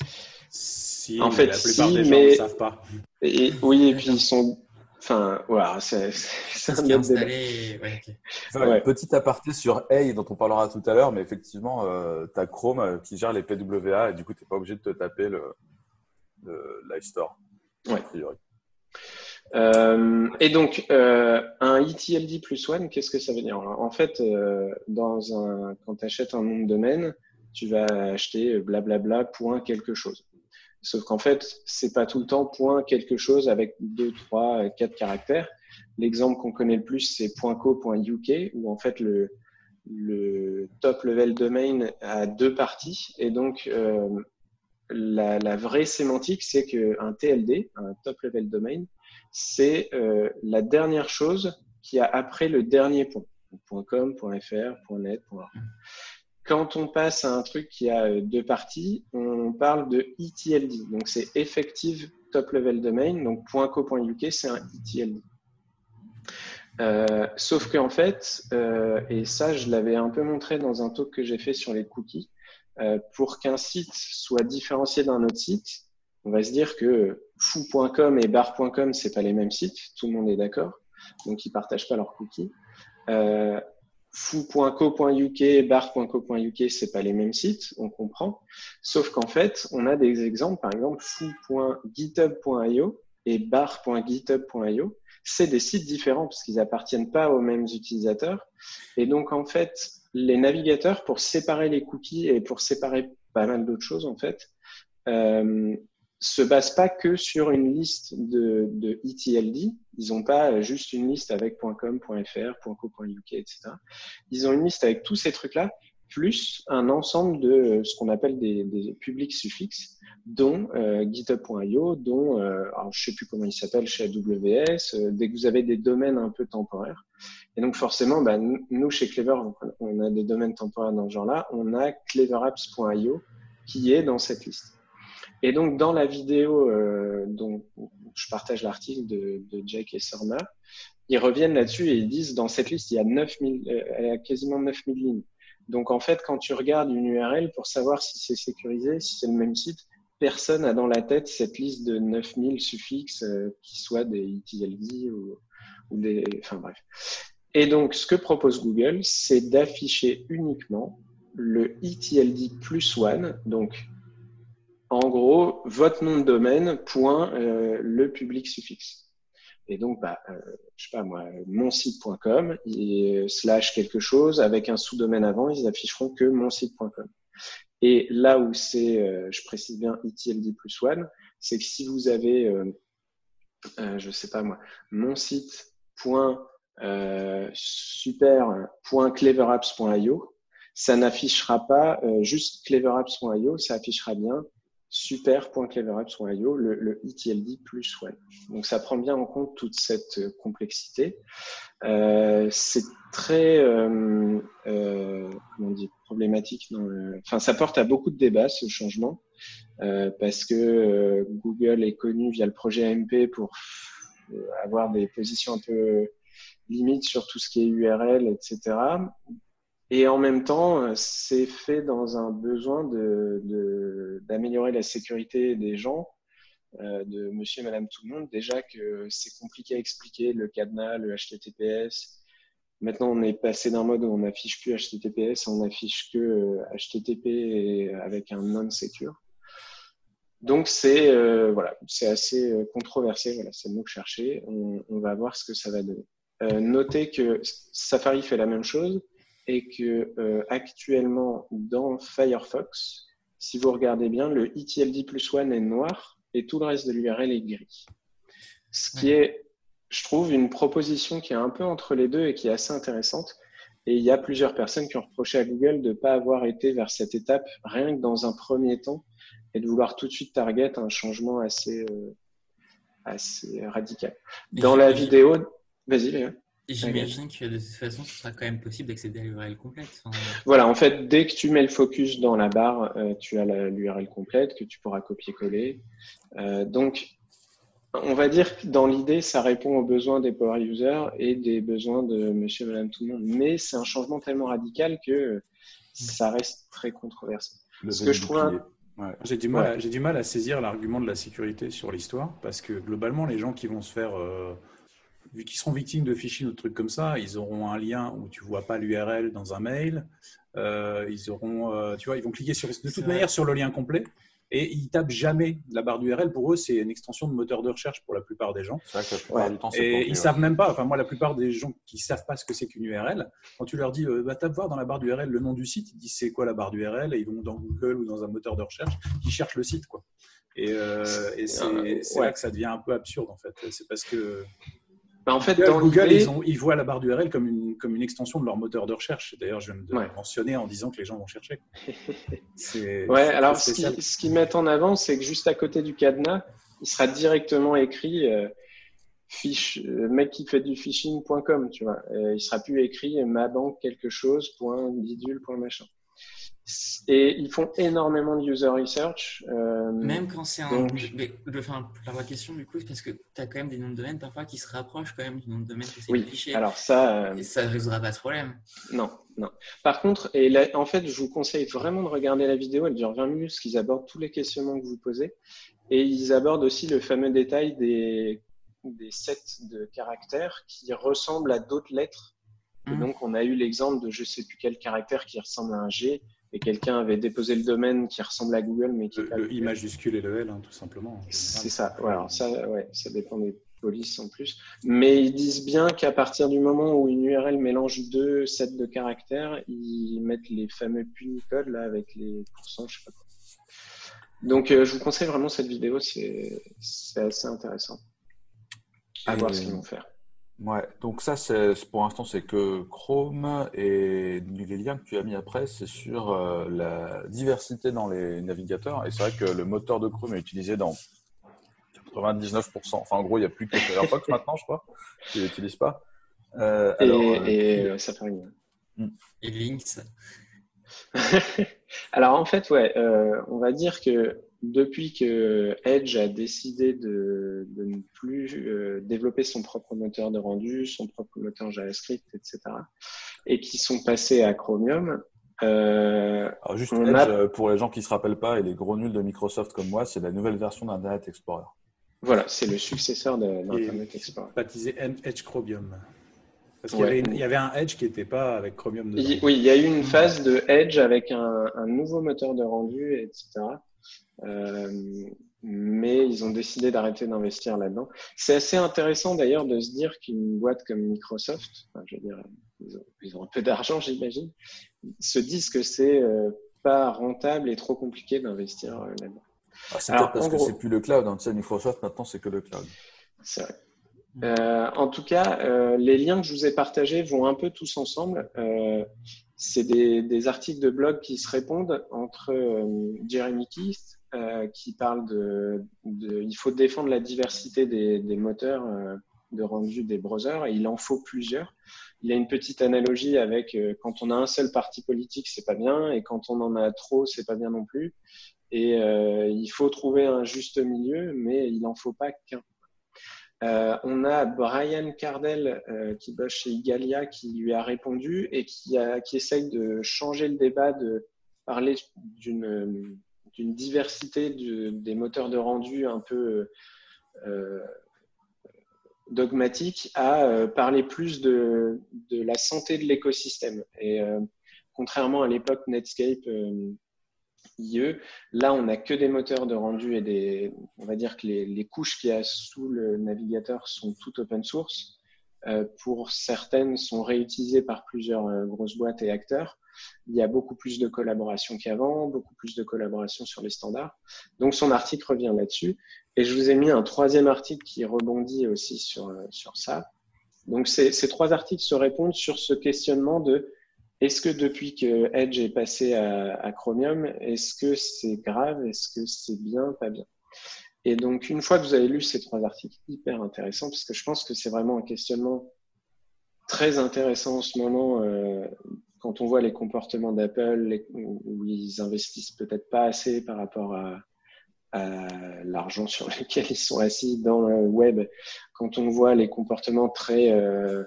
Si, en fait, la plupart des gens ne savent pas. Et, oui, et puis ils sont Enfin, voilà, c'est un installé... ouais, Petit aparté sur Hey dont on parlera tout à l'heure, mais effectivement, euh, tu as Chrome euh, qui gère les PWA et du coup, tu n'es pas obligé de te taper le, le Store. Ouais. Euh, et donc, euh, un ETLD plus one, qu'est-ce que ça veut dire? En fait, euh, dans un, quand tu achètes un nom de domaine, tu vas acheter blablabla point quelque chose. Sauf qu'en fait, c'est pas tout le temps point quelque chose avec deux, trois, quatre caractères. L'exemple qu'on connaît le plus, c'est .co.uk, où en fait le, le top level domain a deux parties. Et donc, euh, la, vraie sémantique, c'est qu'un TLD, un top level domain, c'est euh, la dernière chose qui a après le dernier point. .com, .fr, .net, quand on passe à un truc qui a euh, deux parties, on parle de ETLD. Donc, c'est Effective Top Level Domain. Donc, .co.uk, c'est un ETLD. Euh, sauf qu'en fait, euh, et ça, je l'avais un peu montré dans un talk que j'ai fait sur les cookies, euh, pour qu'un site soit différencié d'un autre site, on va se dire que fou.com et bar.com, c'est pas les mêmes sites, tout le monde est d'accord, donc ils partagent pas leurs cookies. Foo.co.uk, bar.co.uk, c'est pas les mêmes sites, on comprend. Sauf qu'en fait, on a des exemples, par exemple, foo.github.io et bar.github.io. C'est des sites différents parce qu'ils appartiennent pas aux mêmes utilisateurs. Et donc, en fait, les navigateurs, pour séparer les cookies et pour séparer pas mal d'autres choses, en fait, euh, se basent pas que sur une liste de, de ETLD. Ils n'ont pas juste une liste avec .com, .fr, .co.uk, etc. Ils ont une liste avec tous ces trucs-là, plus un ensemble de ce qu'on appelle des, des publics suffixes, dont euh, GitHub.io, dont, euh, alors je sais plus comment il s'appelle chez AWS, euh, dès que vous avez des domaines un peu temporaires. Et donc forcément, bah, nous, chez Clever, on a des domaines temporaires dans ce genre-là. On a cleverapps.io qui est dans cette liste. Et donc, dans la vidéo euh, je partage l'article de, Jake et Sorma, ils reviennent là-dessus et ils disent dans cette liste, il y a, 9000, euh, quasiment 9000 lignes. Donc, en fait, quand tu regardes une URL pour savoir si c'est sécurisé, si c'est le même site, personne n'a dans la tête cette liste de 9000 suffixes euh, qui soient des ETLD ou, ou des. Enfin, bref. Et donc, ce que propose Google, c'est d'afficher uniquement le ETLD plus one, donc en gros, votre nom de domaine, point, euh, le public suffixe. Et donc, bah, euh, je sais pas moi, monsite.com et slash quelque chose avec un sous-domaine avant, ils afficheront que monsite.com. Et là où c'est, euh, je précise bien ETLD plus one, c'est que si vous avez, euh, euh, je sais pas moi, mon site ça n'affichera pas juste cleverapps.io, ça affichera bien super.cleverapps.io, le, le ETLD plus one. Donc ça prend bien en compte toute cette euh, complexité. Euh, c'est très euh, problématique. Enfin, ça porte à beaucoup de débats ce changement parce que Google est connu via le projet AMP pour avoir des positions un peu limites sur tout ce qui est URL, etc. Et en même temps, euh, c'est fait dans un besoin d'améliorer de, la sécurité des gens, euh, de monsieur et madame tout le monde. Déjà que c'est compliqué à expliquer le cadenas, le HTTPS. Maintenant, on est passé d'un mode où on n'affiche plus HTTPS, on n'affiche que HTTP euh, avec un non-secure. Donc c'est euh, voilà, assez controversé. Voilà, c'est le mot que je cherchais. On, va voir ce que ça va donner. Notez que Safari fait la même chose et que euh, actuellement dans Firefox, si vous regardez bien, le ETLD plus one est noir et tout le reste de l'URL est gris. Ce qui est, je trouve, une proposition qui est un peu entre les deux et qui est assez intéressante. Et il y a plusieurs personnes qui ont reproché à Google de ne pas avoir été vers cette étape rien que dans un premier temps et de vouloir tout de suite target un changement assez, euh, assez radical. Dans la vidéo, vas-y Léa. J'imagine que de toute façon, ce sera quand même possible d'accéder à l'URL complète. Voilà, en fait, dès que tu mets le focus dans la barre, euh, tu as l'URL complète que tu pourras copier-coller. Euh, donc, on va dire que dans l'idée, ça répond aux besoins des power users et des besoins de monsieur et madame tout le monde. Mais c'est un changement tellement radical que ça reste très controversé. Ce que je trouve. Ouais. J'ai du, mal, ouais. du mal à saisir l'argument de la sécurité sur l'histoire parce que globalement, les gens qui vont se faire. Euh vu qu'ils seront victimes de phishing ou de trucs comme ça, ils auront un lien où tu vois pas l'URL dans un mail. ils auront, tu vois, ils vont cliquer sur, de toute manière sur le lien complet et ils tapent jamais la barre d'URL. Pour eux, c'est une extension de moteur de recherche pour la plupart des gens. C'est vrai que la plupart du temps, c'est Et ils savent même pas. Enfin, moi, la plupart des gens qui savent pas ce que c'est qu'une URL, quand tu leur dis, euh, bah, tape voir dans la barre d'URL le nom du site, ils disent c'est quoi la barre d'URL et ils vont dans Google ou dans un moteur de recherche, ils cherchent le site, quoi. Et, euh, et c'est là que ça devient un peu absurde, en fait. C'est parce que bah, en fait, dans Google, ils, ont, ils, voient la barre d'URL comme une, comme une extension de leur moteur de recherche. D'ailleurs, je viens de mentionner en disant que les gens vont chercher. [laughs] ouais, alors ce qu'ils ce mettent en avant, c'est que juste à côté du cadenas, il sera directement écrit euh, fiche, euh, mec qui fait du phishing.com, tu vois. Euh, il sera plus écrit ma banque quelque chose, point bidule, point machin. Et ils font énormément de user research. Euh, même quand c'est un. Mais, enfin, la vraie question, du coup, c'est parce que tu as quand même des noms de domaine parfois qui se rapprochent quand même du nom de domaine que c'est oui, Alors ça. Euh, et ça ne résoudra pas ce problème. Non, non. Par contre, et en fait, je vous conseille vraiment de regarder la vidéo. Elle dure 20 minutes parce qu'ils abordent tous les questionnements que vous posez. Et ils abordent aussi le fameux détail des, des sets de caractères qui ressemblent à d'autres lettres. Et mmh. donc, on a eu l'exemple de je ne sais plus quel caractère qui ressemble à un G et quelqu'un avait déposé le domaine qui ressemble à Google, mais qui le, pas le I majuscule et le L, hein, tout simplement. C'est ça. alors ça, ouais, ça dépend des polices en plus. Mais ils disent bien qu'à partir du moment où une URL mélange deux sets de caractères, ils mettent les fameux punicodes là avec les pourcents, je sais pas quoi. Donc, euh, je vous conseille vraiment cette vidéo, c'est assez intéressant. À voir ce qu'ils vont faire. Ouais, donc ça, c'est pour l'instant, c'est que Chrome et les liens que tu as mis après, c'est sur euh, la diversité dans les navigateurs. Et c'est vrai que le moteur de Chrome est utilisé dans 99%. Enfin, en gros, il n'y a plus que Firefox [laughs] maintenant, je crois, qui ne l'utilise pas. Euh, et, alors, et euh, Safari. Hmm. Et Lynx? [laughs] alors, en fait, ouais, on va dire que depuis que Edge a décidé de, ne plus euh, développer son propre moteur de rendu, son propre moteur JavaScript, etc., et qui sont passés à Chromium. Euh, Alors juste Edge, euh, pour les gens qui ne se rappellent pas et les gros nuls de Microsoft comme moi, c'est la nouvelle version d'Internet Explorer. Voilà, c'est le successeur d'Internet Explorer. Baptisé Edge Chromium. Parce qu'il y, avait un Edge qui n'était pas avec Chromium dedans. Oui, il y a eu une phase de Edge avec un, un nouveau moteur de rendu, etc. Euh, mais ils ont décidé d'arrêter d'investir là-dedans. C'est assez intéressant d'ailleurs de se dire qu'une boîte comme Microsoft, je veux dire, ils ont, un peu d'argent, j'imagine, se disent que c'est euh, pas rentable et trop compliqué d'investir euh, là-dedans. Ah, c'est peut-être parce que c'est plus le cloud. Hein. Tu sais, Microsoft, maintenant, c'est que le cloud. C'est vrai. Euh, en tout cas, les liens que je vous ai partagés vont un peu tous ensemble. C'est des, des, articles de blog qui se répondent entre Jeremy Keith, qui parle de, il faut défendre la diversité des, moteurs de rendu des browsers et il en faut plusieurs. Il y a une petite analogie avec quand on a un seul parti politique, c'est pas bien, et quand on en a trop, c'est pas bien non plus. Et il faut trouver un juste milieu, mais il n'en faut pas qu'un. Euh, on a Brian Cardell euh, qui bosse chez Igalia qui lui a répondu et qui, qui essaye de changer le débat, de parler d'une diversité des moteurs de rendu un peu euh, dogmatique à parler plus de, la santé de l'écosystème. Et contrairement à l'époque Netscape IE. Là, on n'a que des moteurs de rendu et on va dire que les, couches qu'il y a sous le navigateur sont toutes open source. Euh, pour certaines, sont réutilisées par plusieurs euh, grosses boîtes et acteurs. Il y a beaucoup plus de collaboration qu'avant, beaucoup plus de collaboration sur les standards. Donc, son article revient là-dessus. Et je vous ai mis un troisième article qui rebondit aussi sur, euh, sur ça. Donc, ces, trois articles se répondent sur ce questionnement de est-ce que depuis que Edge est passé à, Chromium, est-ce que c'est grave Est-ce que c'est bien Pas bien? Et donc, une fois que vous avez lu ces trois articles hyper intéressants, parce que je pense que c'est vraiment un questionnement très intéressant en ce moment, euh, quand on voit les comportements d'Apple, où ils investissent peut-être pas assez par rapport à, l'argent sur [laughs] lequel ils sont assis dans le web, quand on voit les comportements très... Euh,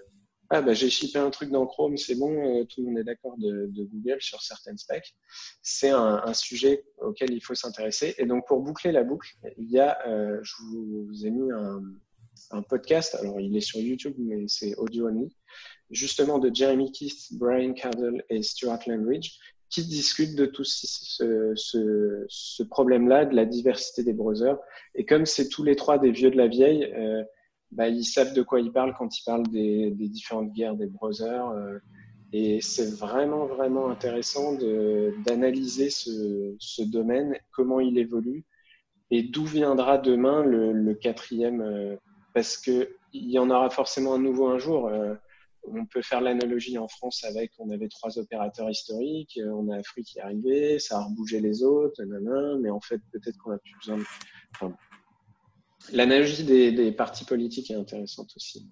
ah bah j'ai shippé un truc dans Chrome, c'est bon, euh, tout le monde est d'accord de, Google sur certaines specs. C'est un, sujet auquel il faut s'intéresser. Et donc pour boucler la boucle, il y a, euh, je vous, ai mis un, podcast. Alors, il est sur YouTube, mais c'est audio only. Justement, de Jeremy Keith, Brian Cardle et Stuart Landridge, qui discutent de tout ce, ce, ce problème-là, de la diversité des browsers. Et comme c'est tous les trois des vieux de la vieille, euh, bah, ils savent de quoi ils parlent quand ils parlent des, différentes guerres des browsers. Euh, et c'est vraiment, vraiment intéressant d'analyser ce, ce, domaine, comment il évolue et d'où viendra demain le, le quatrième, euh, parce qu'il y en aura forcément un nouveau un jour. Euh, on peut faire l'analogie en France avec, on avait trois opérateurs historiques, euh, on a Free qui est arrivé, ça a rebougé les autres, mais en fait, peut-être qu'on a plus besoin de... Enfin, l'analogie des, des, partis politiques est intéressante aussi.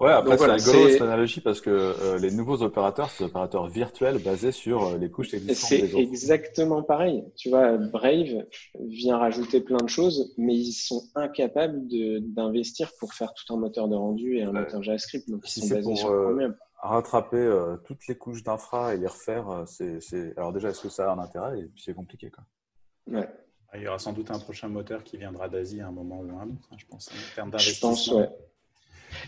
Ouais, après, c'est rigolo cette analogie parce que euh, les nouveaux opérateurs, c'est des opérateurs virtuels basés sur euh, les couches existantes des autres. C'est exactement pareil. Tu vois, Brave vient rajouter plein de choses, mais ils sont incapables d'investir pour faire tout un moteur de rendu et un moteur JavaScript. Donc, si c'est pour euh, rattraper euh, toutes les couches d'infra et les refaire, c'est, alors déjà, est-ce que ça a un intérêt? Et puis, c'est compliqué, quoi. Ouais. Il y aura sans doute un prochain moteur qui viendra d'Asie à un moment ou un autre, hein, je pense, en termes d'investissement. Je pense, ouais.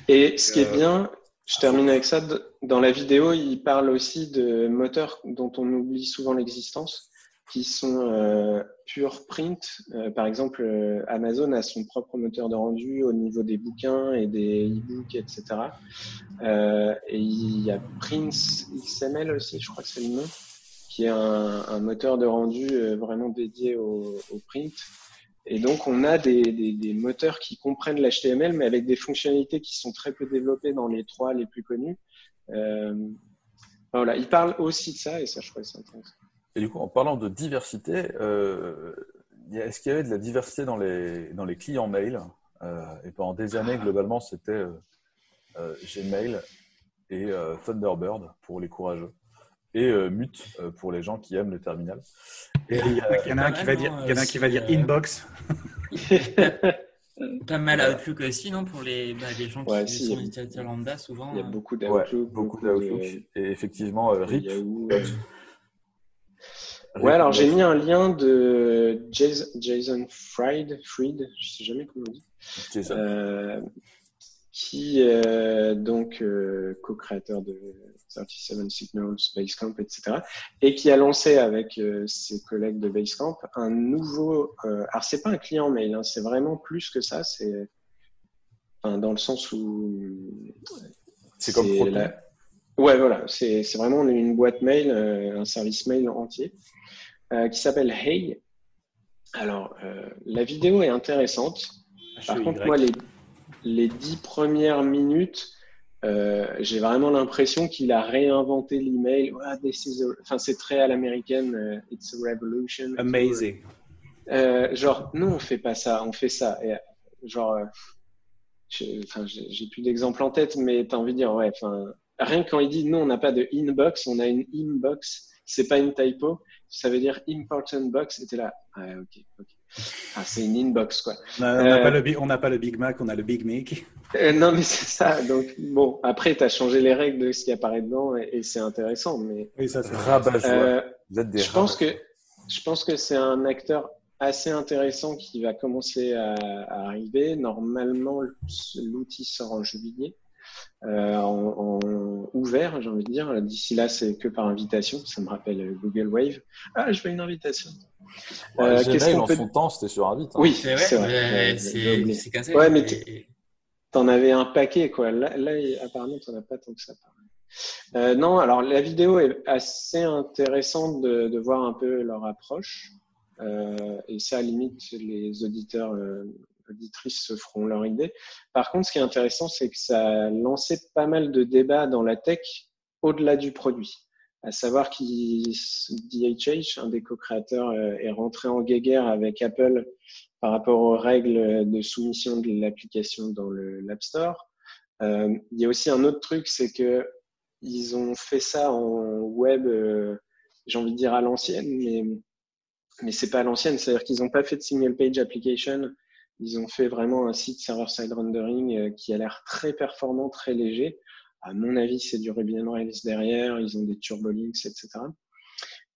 Et ce qui est euh, bien, je termine avec ça, dans la vidéo, il parle aussi de moteurs dont on oublie souvent l'existence, qui sont euh, pure print. Euh, par exemple, euh, Amazon a son propre moteur de rendu au niveau des bouquins et des e-books, etc. Et il y a Prince XML aussi, je crois que c'est le nom, un, moteur de rendu vraiment dédié au, print. Et donc, on a des, moteurs qui comprennent l'HTML, mais avec des fonctionnalités qui sont très peu développées dans les trois les plus connus. Euh, voilà, il parle aussi de ça, et ça, je que c'est intéressant. Et du coup, en parlant de diversité, euh, est-ce qu'il y avait de la diversité dans les, dans les clients mail euh, Et pendant des années, globalement, c'était euh, euh, Gmail et euh, Thunderbird pour les courageux? Et euh, Mute euh, pour les gens qui aiment le terminal. Et il y, en a un qui va dire, il y en a un qui va dire inbox. [laughs] Pas mal Outlook aussi, non Pour les, bah, les gens qui si, sont utilisateurs lambda, souvent. Il y a beaucoup d'Outlook. Ouais, beaucoup d'Outlook. Et effectivement, euh, RIP. Yahoo, Ouais, alors j'ai mis un lien de Jason, Jason Fried, Fried, je sais jamais comment on dit, euh, qui est donc euh, co-créateur de 37 Signals, Basecamp, etc. Et qui a lancé avec euh, ses collègues de Basecamp un nouveau. Euh, alors, c'est pas un client mail, hein, c'est vraiment plus que ça. C'est enfin, dans le sens où. C'est comme Proton. La... Ouais, voilà. C'est vraiment une boîte mail, euh, un service mail entier euh, qui s'appelle Hey. Alors, euh, la vidéo est intéressante. Par contre, moi, les, les dix premières minutes, euh, j'ai vraiment l'impression qu'il a réinventé l'email. enfin, c'est très à l'américaine. Euh, it's a revolution. Amazing. Euh, genre, non, on fait pas ça, on fait ça. Et, genre, euh, j'ai plus d'exemples en tête, mais tu as envie de dire, ouais, rien que quand il dit non, on n'a pas de inbox, on a une inbox, c'est pas une typo, ça veut dire important box, et t'es là, ouais, ok, ok. [laughs] Ah, c'est une inbox, quoi. On n'a pas, euh, pas, le Big Mac, on a le Big Mac. [laughs] Euh, non, mais c'est ça. Donc, bon, après, tu as changé les règles de ce qui apparaît dedans et, c'est intéressant. Mais, oui, ça, c'est euh, Vous êtes des je pense que Je pense que c'est un acteur assez intéressant qui va commencer à, à arriver. Normalement, l'outil sort en juillet. Euh, en, en, ouvert, j'ai envie de dire. D'ici là, c'est que par invitation. Ça me rappelle Google Wave. Ah, je veux une invitation. Ouais, euh, Gmail, en peut... son temps, c'était sur Invite. Hein. Oui, c'est vrai. C'est cassé. Ouais, mais t'en avais un paquet, quoi. Là, là apparemment, t'en as pas tant que ça. Euh, non, alors la vidéo est assez intéressante de, de voir un peu leur approche. Euh, et ça, limite, les auditeurs, euh, auditrices se feront leur idée. Par contre, ce qui est intéressant, c'est que ça a lancé pas mal de débats dans la tech au-delà du produit à savoir DHH, un des co-créateurs, euh, est rentré en guéguerre avec Apple par rapport aux règles de soumission de l'application dans l'App Store. Euh, il y a aussi un autre truc, c'est que ils ont fait ça en web, euh, j'ai envie de dire à l'ancienne, mais mais c'est pas à l'ancienne, c'est-à-dire qu'ils n'ont pas fait de single page application. Ils ont fait vraiment un site server-side rendering qui a l'air très performant, très léger. À mon avis, c'est du Ruby on Rails derrière. Ils ont des turbolinks, etc.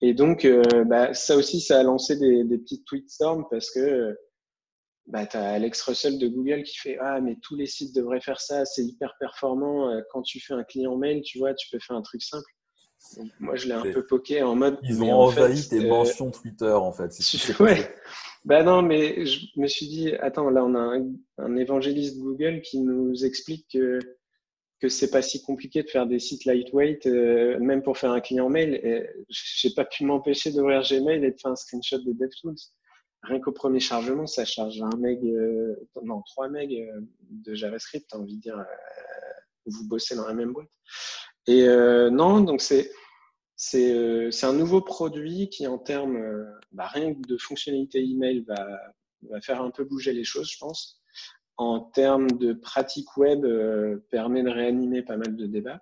Et donc, euh, bah, ça aussi, ça a lancé des, des petites tweetstorms parce que bah, tu as Alex Russell de Google qui fait Ah, mais tous les sites devraient faire ça, c'est hyper performant. Euh, quand tu fais un client mail, tu vois, tu peux faire un truc simple. moi, je l'ai un peu poké en mode. Ils ont envahi tes mentions Twitter, en fait. [laughs] ouais. Bah non, mais je me suis dit, attends, là, on a un, évangéliste Google qui nous explique que, que c'est pas si compliqué de faire des sites lightweight, euh, même pour faire un client mail. Et j'ai pas pu m'empêcher d'ouvrir Gmail et de faire un screenshot de DevTools rien qu'au premier chargement, ça charge un meg, euh, non, 3 meg euh, de JavaScript, as envie de dire, euh, vous bossez dans la même boîte. Et non, donc c'est c'est un nouveau produit qui, en termes, bah, rien que de fonctionnalité email, va, va faire un peu bouger les choses, je pense. En termes de pratique web, permet de réanimer pas mal de débats.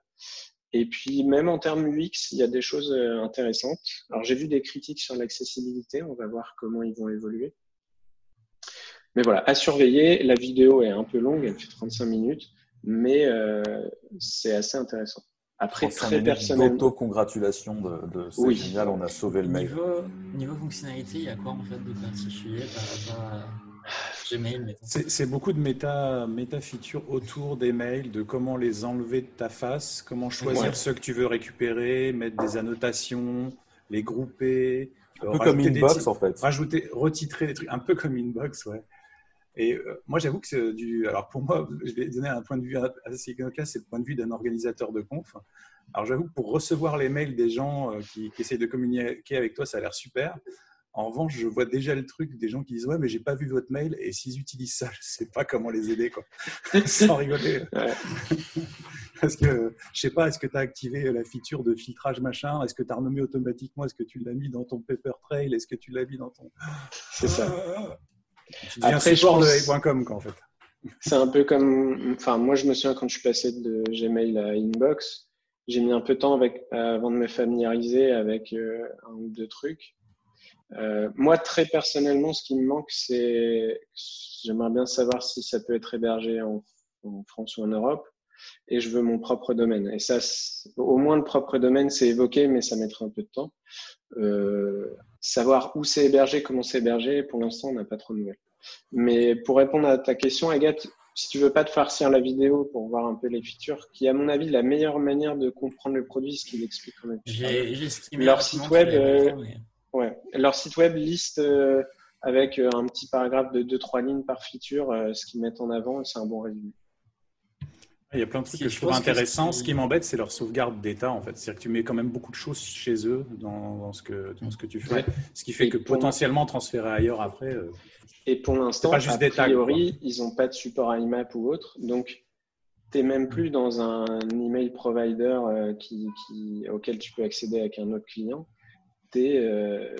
Et puis, même en termes UX, il y a des choses euh, intéressantes. Alors, j'ai vu des critiques sur l'accessibilité. On va voir comment ils vont évoluer. Mais voilà, à surveiller. La vidéo est un peu longue, elle fait 35 minutes, mais euh, c'est assez intéressant. Après, très personnellement. Auto-congratulation de, de c'est oui. génial, on a sauvé le mail. Niveau, niveau fonctionnalité, il y a quoi en fait de particulier par rapport à c'est beaucoup de méta, méta features autour des mails, de comment les enlever de ta face, comment choisir ceux que tu veux récupérer, mettre des annotations, les grouper. Un peu comme Inbox en fait. Rajouter, retitrer des trucs, un peu comme Inbox, ouais. Et euh, moi, j'avoue que c'est du. Alors pour moi, [laughs] je vais donner un point de vue assez cas, c'est le point de vue d'un organisateur de conf. Alors j'avoue que pour recevoir les mails des gens euh, qui, qui essayent de communiquer avec toi, ça a l'air super. En revanche, je vois déjà le truc des gens qui disent ouais mais j'ai pas vu votre mail et s'ils utilisent ça, [laughs] je sais pas comment les aider quoi. [laughs] Sans rigoler. [laughs] Parce que je sais pas, est-ce que tu as activé la feature de filtrage machin? Est-ce que tu as renommé automatiquement? Est-ce que tu l'as mis dans ton paper trail? Est-ce que tu l'as mis dans ton C'est ça. Après, de .com quoi en fait. C'est un peu comme, enfin moi je me souviens quand je suis passé de Gmail à Inbox, j'ai mis un peu de temps avec, avant de me familiariser avec euh, un ou deux trucs. Euh, moi, très personnellement, ce qui me manque, c'est, j'aimerais bien savoir si ça peut être hébergé en, France ou en Europe, et je veux mon propre domaine. Et ça, au moins le propre domaine, c'est évoqué, mais ça mettra un peu de temps. Euh, savoir où c'est hébergé, comment c'est hébergé, pour l'instant, on n'a pas trop de nouvelles. Mais pour répondre à ta question, Agathe, si tu veux pas te farcir la vidéo pour voir un peu les features, qui est à mon avis la meilleure manière de comprendre le produit, ce qu'il explique quand même. J'ai, Leur site web, Ouais. Leur site web liste euh, avec euh, un petit paragraphe de 2-3 lignes par feature euh, ce qu'ils mettent en avant c'est un bon résumé. Il y a plein de trucs que je trouve intéressants. Ce qui m'embête, c'est leur sauvegarde d'état, en fait. C'est-à-dire que tu mets quand même beaucoup de choses chez eux dans, ce, que, dans ce que tu fais. Ce qui fait que potentiellement transférer ailleurs après. Et pour l'instant, a priori, ils n'ont pas de support IMAP ou autre. Donc, tu n'es même plus dans un email provider qui, qui, auquel tu peux accéder avec un autre client euh,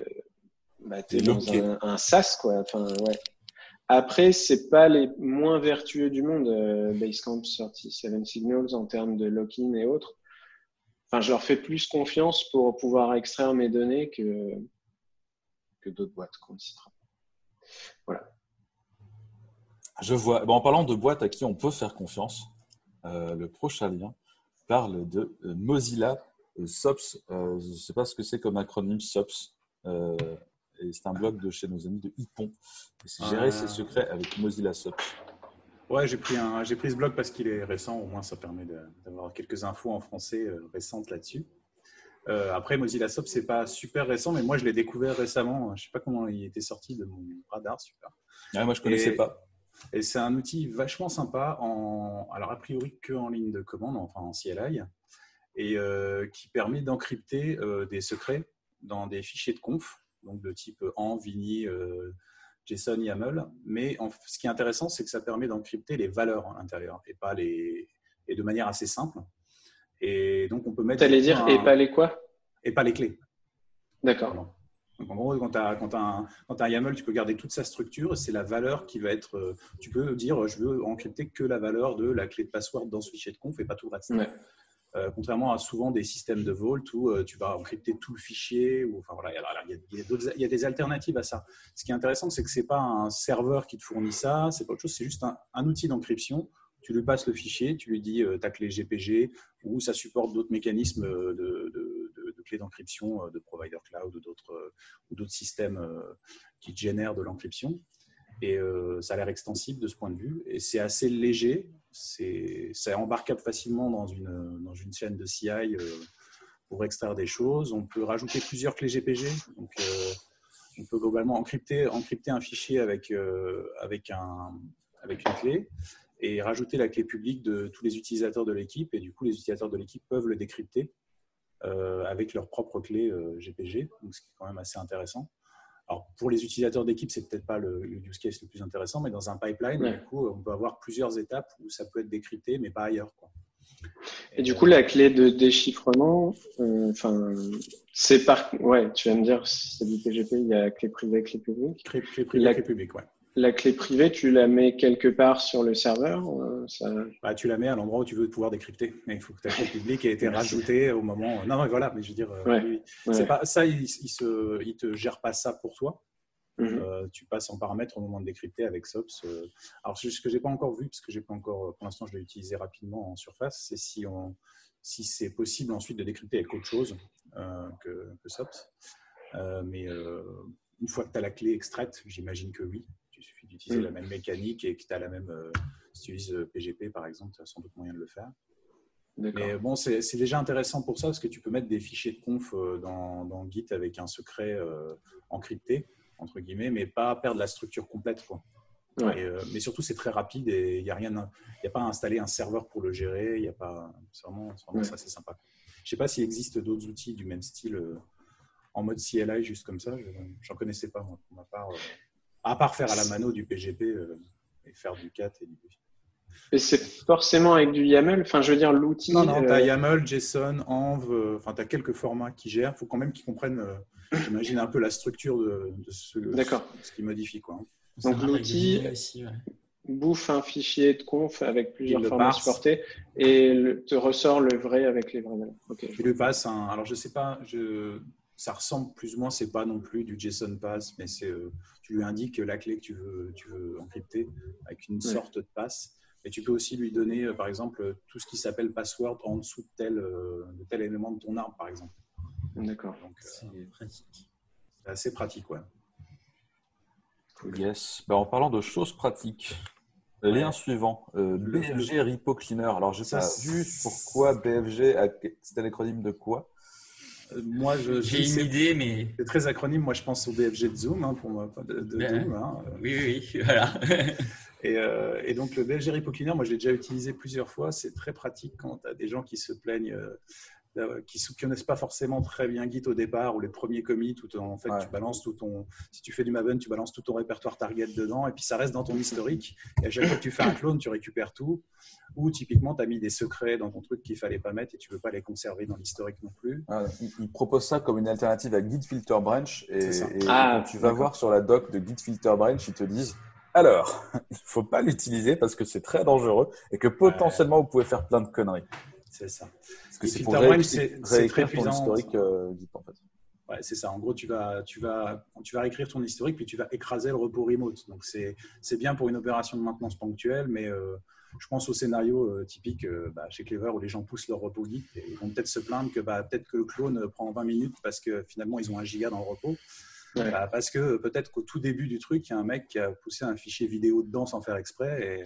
bah, dans un, un, SaaS. Quoi. Enfin, ouais. Après, c'est pas les moins vertueux du monde, euh, Basecamp 37 Signals, en termes de lock-in et autres. Enfin, je leur fais plus confiance pour pouvoir extraire mes données que, que d'autres boîtes qu'on citera. Voilà. Je vois. en parlant de boîtes à qui on peut faire confiance, euh, le prochain lien parle de Mozilla SOPS, euh, je ne sais pas ce que c'est comme acronyme SOPS. Euh, et c'est un blog de chez nos amis de Hippon. c'est gérer ses secrets avec Mozilla SOPS. Ouais, j'ai pris, un, j'ai pris ce blog parce qu'il est récent. Au moins, ça permet d'avoir quelques infos en français récentes là-dessus. après, Mozilla SOPS, c'est pas super récent, mais moi, je l'ai découvert récemment. Je sais pas comment il était sorti de mon radar, super. moi, je connaissais pas. Et c'est un outil vachement sympa, en, alors a priori que en ligne de commande, enfin en CLI et euh, qui permet d'encrypter euh, des secrets dans des fichiers de conf, donc de type en, Vini, euh, JSON, YAML. Mais ce qui est intéressant, c'est que ça permet d'encrypter les valeurs à l'intérieur et pas les et de manière assez simple. Et donc on peut mettre. T'allais dire et pas les quoi? Et pas les clés. D'accord. Donc en gros, quand tu as, quand un, un, YAML, tu peux garder toute sa structure. C'est la valeur qui va être. Tu peux dire je veux encrypter que la valeur de la clé de password dans ce fichier de conf et pas tout le reste. Ouais. Euh, contrairement à souvent des systèmes de Vault où euh, tu vas encrypter tout le fichier. Enfin, voilà, il, y a, des alternatives à ça. Ce qui est intéressant, c'est que ce n'est pas un serveur qui te fournit ça, c'est pas autre chose, c'est juste un, outil d'encryption. Tu lui passes le fichier, tu lui dis euh, ta clé GPG ou ça supporte d'autres mécanismes de, clés d'encryption de provider cloud ou d'autres systèmes qui génèrent de l'encryption. Et ça a l'air extensible de ce point de vue. Et c'est assez léger. C'est embarquable facilement dans une, dans une chaîne de CI pour extraire des choses. On peut rajouter plusieurs clés GPG. Donc, on peut globalement encrypter, encrypter un fichier avec, avec, un, avec une clé et rajouter la clé publique de tous les utilisateurs de l'équipe. Et du coup, les utilisateurs de l'équipe peuvent le décrypter euh, avec leur propre clé GPG, euh, donc ce qui est quand même assez intéressant. Alors, pour les utilisateurs d'équipe, c'est peut-être pas le, use case le plus intéressant, mais dans un pipeline, du coup, on peut avoir plusieurs étapes où ça peut être décrypté, mais pas ailleurs. Quoi. Et, du coup, la clé de déchiffrement, euh, enfin, c'est par, ouais, tu vas me dire, si c'est du PGP, il y a clé privée, clé publique. Clé, clé privée, clé publique, ouais. La clé privée, tu la mets quelque part sur le serveur euh, bah, Tu la mets à l'endroit où tu veux pouvoir décrypter. Mais il faut que ta clé [laughs] publique ait été rajoutée au moment. Non, non, voilà, mais je veux dire, euh, Pas, ça, il ne il te gère pas ça pour toi. Mhm. Euh, tu passes en paramètre au moment de décrypter avec SOPS. Alors, ce que je n'ai pas encore vu, parce que j'ai pas encore, pour l'instant, je l'ai utilisé rapidement en surface, c'est si, on, si c'est possible ensuite de décrypter avec autre chose que, que, SOPS. mais une fois que tu as la clé extraite, j'imagine que oui suffit d'utiliser la même mécanique et que tu as la même. Euh, si tu utilises PGP, par exemple, tu as sans doute moyen de le faire. Mais bon, c'est déjà intéressant pour ça parce que tu peux mettre des fichiers de conf euh, dans, dans Git avec un secret euh, encrypté, entre guillemets, mais pas perdre la structure complète. Quoi. mais surtout, c'est très rapide et il n'y a rien, il a pas à installer un serveur pour le gérer. Il y a pas, c'est vraiment, vraiment ça, c'est sympa. Je ne sais pas s'il existe d'autres outils du même style en mode CLI juste comme ça. Je n'en connaissais pas moi, pour ma part. À part faire à la mano du PGP euh, et faire du CAT et du et c'est forcément avec du YAML Enfin, je veux dire, l'outil. Non, non, tu as euh, YAML, JSON, Env, euh, enfin, tu as quelques formats qui gèrent. Il faut quand même qu'ils comprennent, j'imagine, un peu la structure de, ce, ce qui modifie. Quoi. Hein. Donc, l'outil bouffe un fichier de conf avec plusieurs formats supportés et te ressort le vrai avec les vrais valeurs. Okay. lui passe un. Alors, je sais pas, je ça ressemble plus ou moins, c'est pas non plus du JSON pass, mais c'est euh, tu lui indiques la clé que tu veux, tu veux encrypter avec une sorte de passe. Et tu peux aussi lui donner, euh, par exemple, tout ce qui s'appelle password en dessous de tel, euh, de tel élément de ton arbre, par exemple. D'accord. C'est pratique. C'est assez pratique, ouais. Yes. Ben, en parlant de choses pratiques, lien suivant, BFG Repo Cleaner. Alors, je sais pas juste pourquoi BFG, c'était l'acronyme de quoi moi, je, j'ai une idée, mais c'est très acronyme. Moi, je pense au BFG de Zoom, hein, pour de, de ben, Zoom. Hein. Oui, oui, oui, [laughs] voilà. et, euh, et, donc, le BFG Repo Cleaner, moi, je l'ai déjà utilisé plusieurs fois. C'est très pratique quand tu as des gens qui se plaignent euh, qui ne connaissent pas forcément très bien Git au départ ou les premiers commits où en fait tu balances tout ton si tu fais du Maven tu balances tout ton répertoire target dedans et puis ça reste dans ton historique et à chaque fois que tu fais un clone tu récupères tout ou typiquement tu as mis des secrets dans ton truc qu'il fallait pas mettre et tu veux pas les conserver dans l'historique non plus. Ah, il, propose ça comme une alternative à Git Filter Branch et, ah, tu vas voir sur la doc de Git Filter Branch ils te disent alors, [laughs] il ne faut pas l'utiliser parce que c'est très dangereux et que potentiellement vous pouvez faire plein de conneries. C'est ça. Parce que c'est pour c'est très ton historique euh, en fait. Ouais, c'est ça. En gros, tu vas, tu, vas, tu vas réécrire ton historique, puis tu vas écraser le repos remote. Donc, c'est bien pour une opération de maintenance ponctuelle, mais euh, je pense au scénario euh, typique bah, chez Clever où les gens poussent leur repos Git et ils vont peut-être se plaindre que bah, peut-être que le clone prend 20 minutes parce que finalement, ils ont un giga dans le repos. Bah, parce que peut-être qu'au tout début du truc, il y a un mec qui a poussé un fichier vidéo dedans sans faire exprès. Et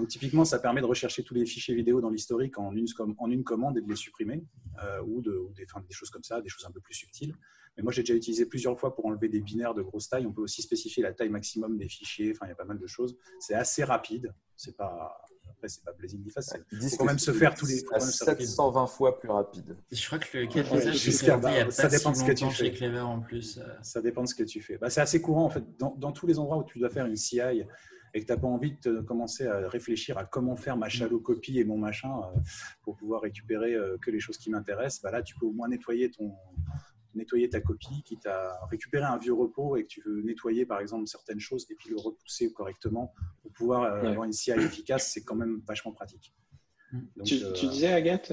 donc, typiquement, ça permet de rechercher tous les fichiers vidéo dans l'historique en une, en une commande et de les supprimer, euh, ou, de, des, des, choses comme ça, des choses un peu plus subtiles. Mais moi, j'ai déjà utilisé plusieurs fois pour enlever des binaires de grosse taille. On peut aussi spécifier la taille maximum des fichiers. Enfin, il y a pas mal de choses. C'est assez rapide. C'est pas. Après, c'est pas plaisir facile. Il faut quand même se faire tous les. À 720 fois plus rapide. Je crois que le cas ouais, ça dépend de ce que tu fais. Clever en plus. Ça dépend de ce que tu fais. Bah, c'est assez courant en fait. Dans, dans, tous les endroits où tu dois faire une CI et que tu n'as pas envie de commencer à réfléchir à comment faire ma shallow copie et mon machin euh, pour pouvoir récupérer euh, que les choses qui m'intéressent, bah là, tu peux au moins nettoyer ton, nettoyer ta copie, qui t'a récupéré un vieux repos et que tu veux nettoyer par exemple certaines choses et puis le repousser correctement pour pouvoir euh, avoir une CI efficace, c'est quand même vachement pratique. tu, disais Agathe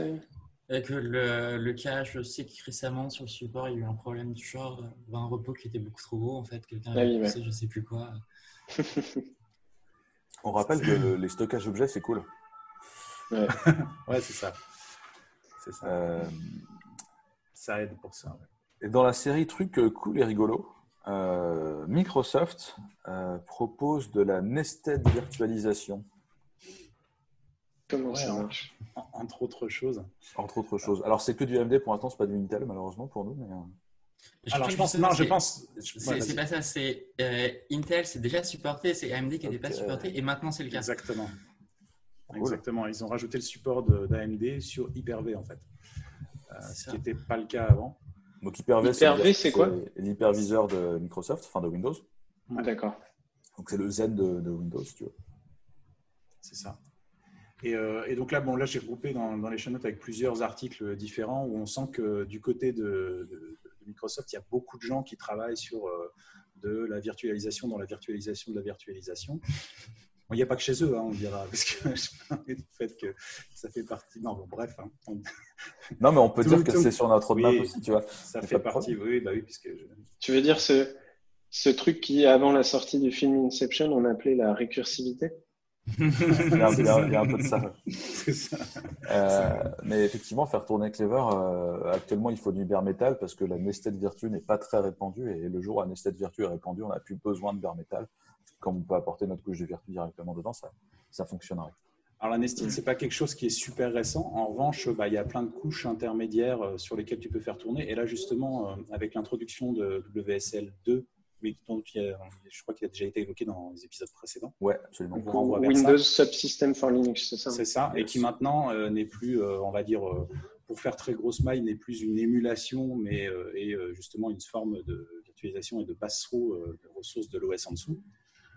que le, le, cas, je sais que récemment sur le support, il y a eu un problème du genre, un repos qui était beaucoup trop gros en fait, quelqu'un a ah je sais plus quoi. [laughs] On rappelle que [clears throat] les stockages objets, c'est cool. [laughs] Ouais, c'est ça. C'est ça. Euh, ça aide pour ça. Et dans la série trucs euh, cool et rigolo, Microsoft propose de la nested virtualisation. Comment ça marche? Entre autres choses. Entre autres choses. Alors, c'est que du AMD pour l'instant, c'est pas du Intel, malheureusement, pour nous. Mais... Je Alors, je pense, non, je pense. C'est pas ça, c'est euh, Intel, c'est déjà supporté, c'est AMD qui n'était pas supporté, et maintenant c'est le cas. Exactement. Exactement. Ils ont rajouté le support d'AMD sur Hyper-V, en fait. Euh, ce qui n'était pas le cas avant. Donc, Hyper-V, c'est quoi L'hyperviseur de Microsoft, enfin de Windows. D'accord. Donc, c'est le Z de, de Windows, tu vois. C'est ça. Euh, et, donc là, bon, là j'ai regroupé dans, les chaînes notes avec plusieurs articles différents où on sent que du côté de, Microsoft, il y a beaucoup de gens qui travaillent sur euh, de la virtualisation dans la virtualisation de la virtualisation. il n'y a pas que chez eux, hein, on dira, parce que [laughs] je du fait que ça fait partie. Non, bon, bref. Hein, non, mais on peut dire que c'est sur notre roadmap aussi, tu vois. Ça fait partie, oui, bah oui, puisque. Tu veux dire ce, ce truc qui, avant la sortie du film Inception, on appelait la récursivité? Il, y a, un peu de [laughs] ça. Euh, mais effectivement, faire tourner Clever, euh, actuellement, il faut du bare metal parce que la nested virtue n'est pas très répandue. Et le jour où la nested virtue est répandue, on n'a plus besoin de bare metal. Comme on peut apporter notre couche de virtue directement dedans, ça, ça fonctionnerait. Alors la nested, c'est pas quelque chose qui est super récent. En revanche, bah, il y a plein de couches intermédiaires euh, sur lesquelles tu peux faire tourner. Et là, justement, avec l'introduction de WSL 2 mais je crois qu'il a déjà été évoqué dans les épisodes précédents. Oui, absolument. Windows Subsystem for Linux, c'est ça C'est ça, et qui maintenant euh, n'est plus, euh, on va dire, euh, pour faire très grosse maille, n'est plus une émulation, mais est justement une forme de virtualisation et de pass-through de ressources de l'OS en dessous.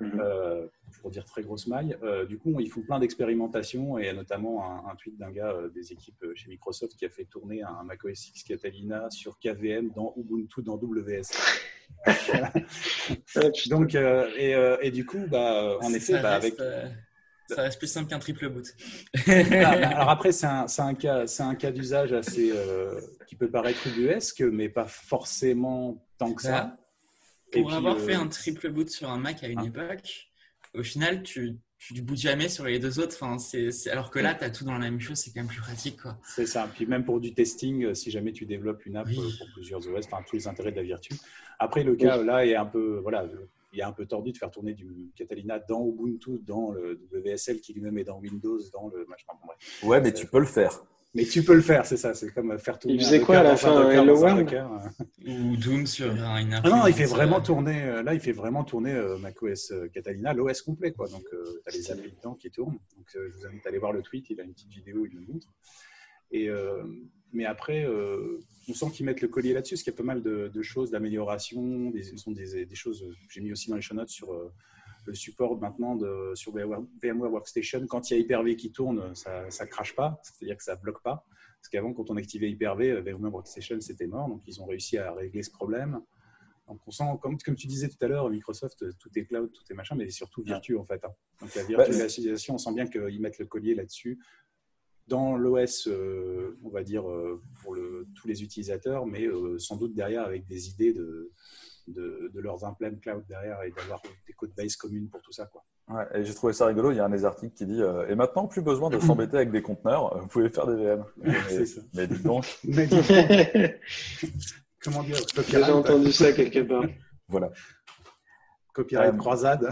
Mhm. Euh, pour dire très grosse maille. Euh, du coup, ils font plein d'expérimentations et notamment un, tweet d'un gars euh, des équipes chez Microsoft qui a fait tourner un macOS X Catalina sur KVM dans Ubuntu dans WS. [laughs] Donc, et, du coup, bah, en effet, bah, avec. Ça reste plus simple qu'un triple boot. Ah, bah, [laughs] alors après, c'est un, un, cas, un cas d'usage assez qui peut paraître ubuesque, mais pas forcément tant que ça. Pour avoir fait euh, un triple boot sur un Mac à une ah. époque, au final, tu ne bootes jamais sur les deux autres. Enfin, c'est, alors que là, tu as tout dans la même chose, c'est quand même plus pratique. C'est ça. Puis même pour du testing, euh, si jamais tu développes une app euh, pour plusieurs OS, enfin, tous les intérêts de la Virtu. Après, le cas là est un peu, voilà, il est un peu tordu de faire tourner du Catalina dans Ubuntu, dans le WSL qui lui-même est dans Windows, dans le machin. Ouais, mais tu peux le faire. Mais tu peux le faire, c'est ça. C'est comme faire tourner. Il faisait quoi à la fin Hello World Ou Doom sur une ah Non, il fait vraiment tourner. Euh, là, il fait vraiment tourner euh, macOS euh, Catalina, l'OS complet, quoi. Donc, tu as les applis dedans qui tournent. Donc, je vous invite à aller voir le tweet. Il a une petite vidéo, il le montre. Et mais après, on sent qu'ils mettent le collier là-dessus, parce qu'il y a pas mal de, choses, d'amélioration, des, sont des, des, choses. J'ai mis aussi dans les show notes sur le support maintenant de, sur VMware Workstation, quand il y a Hyper-V qui tourne, ça ne crache pas, c'est-à-dire que ça ne bloque pas. Parce qu'avant, quand on activait Hyper-V, euh, VMware Workstation, c'était mort. Donc, ils ont réussi à régler ce problème. Donc, on sent, comme, comme tu disais tout à l'heure, Microsoft, euh, tout est cloud, tout est machin, mais surtout Virtu, en fait. Hein. Donc, la bah, virtualisation, on sent bien qu'ils mettent le collier là-dessus dans l'OS, euh, on va dire, pour le, tous les utilisateurs, mais sans doute derrière avec des idées de, de, leurs implants cloud derrière et d'avoir des codes base communes pour tout ça. Quoi. Ouais, et j'ai trouvé ça rigolo. Il y a un des articles qui dit euh, Et maintenant, plus besoin de [clears throat] s'embêter avec des conteneurs, vous pouvez faire des VM. Mais, [laughs] ça. mais dites donc. [laughs] [laughs] Comment dire J'ai entendu ça quelque part. Voilà. Copyright euh, croisade.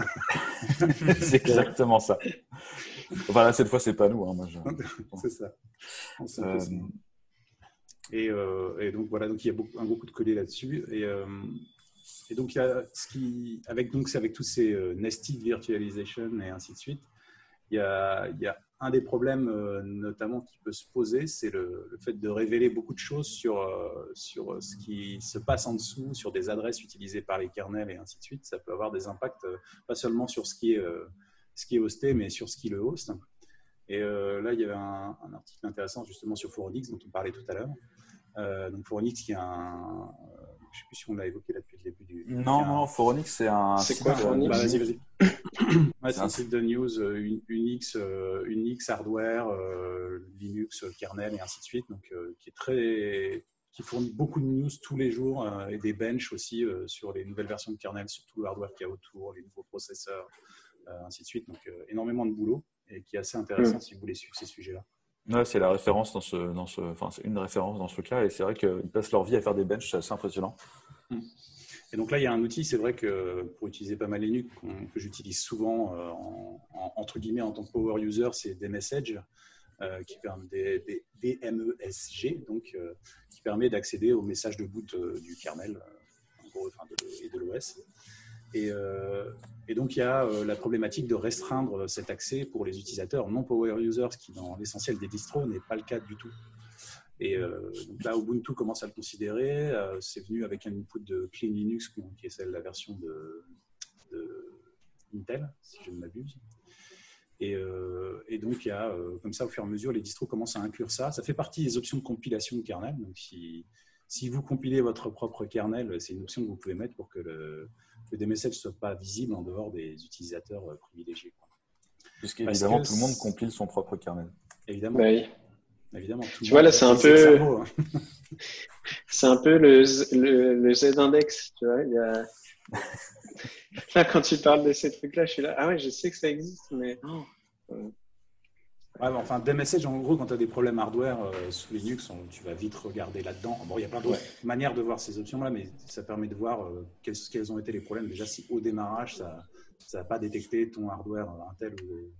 c'est exactement ça. Voilà, cette fois, c'est pas nous. Hein, c'est ça. Euh, et, et, donc voilà, donc il y a beaucoup, un beaucoup de collés là-dessus. Et, et donc, avec, donc, avec tous ces euh, nested virtualization et ainsi de suite, il y a, un des problèmes euh, notamment qui peut se poser, c'est le, fait de révéler beaucoup de choses sur, euh, sur ce qui se passe en dessous, sur des adresses utilisées par les kernels et ainsi de suite. Ça peut avoir des impacts pas seulement sur ce qui est, ce qui est hosté, mais sur ce qui le host. Et là, il y avait un, article intéressant justement sur Foronix dont on parlait tout à l'heure. donc Foronix qui est un, je ne sais plus si on l'a évoqué là depuis le début du. Non, non, Foronix, c'est un. C'est quoi Foronix bah, Vas-y, vas-y. [coughs] c'est un site de news euh, Unix, euh, Unix, hardware, euh, Linux, kernel et ainsi de suite. Donc, qui est très. qui fournit beaucoup de news tous les jours et des benches aussi sur les nouvelles versions de kernel, sur tout le hardware qu'il y a autour, les nouveaux processeurs, ainsi de suite. Donc, énormément de boulot et qui est assez intéressant mm. si vous voulez suivre ces sujets-là. Ouais, c'est la référence dans ce, dans ce, enfin, c'est une référence dans ce cas, et c'est vrai qu'ils passent leur vie à faire des benches, c'est assez impressionnant. Et donc là, il y a un outil, c'est vrai que pour utiliser pas mal Linux, que j'utilise souvent en, entre guillemets en tant que power user, c'est des messages qui permet des, DMESG, donc qui permet d'accéder aux messages de boot du kernel et de l'OS. Euh, et, donc, il y a euh, la problématique de restreindre cet accès pour les utilisateurs non power users, qui dans l'essentiel des distros n'est pas le cas du tout. Et euh, donc là, Ubuntu commence à le considérer. c'est venu avec un input de Clean Linux, qui est celle la version de, Intel, si je ne m'abuse. Et, donc, il y a, comme ça, au fur et à mesure, les distros commencent à inclure ça. Ça fait partie des options de compilation de kernel. Donc, si, si vous compilez votre propre kernel, c'est une option que vous pouvez mettre pour que le, que des messages ne soient pas visibles en dehors des utilisateurs euh, privilégiés. Puisqu'évidemment, tout le monde compile son propre kernel. Évidemment. Bah oui. Évidemment tu vois, là, c'est un peu. Hein. [laughs] c'est un peu le, le, Z-index. Tu vois, il y a. [laughs] là, quand tu parles de ces trucs-là, je suis là. Ah ouais, je sais que ça existe, mais. Oh. Ouais, enfin, des messages, en gros, quand tu as des problèmes hardware euh, sous Linux, tu vas vite regarder là-dedans. Bon, il y a plein d'autres manières de voir ces options-là, mais ça permet de voir euh, quels, quels, ont été les problèmes. Déjà, si au démarrage, ça n'a pas détecté ton hardware Intel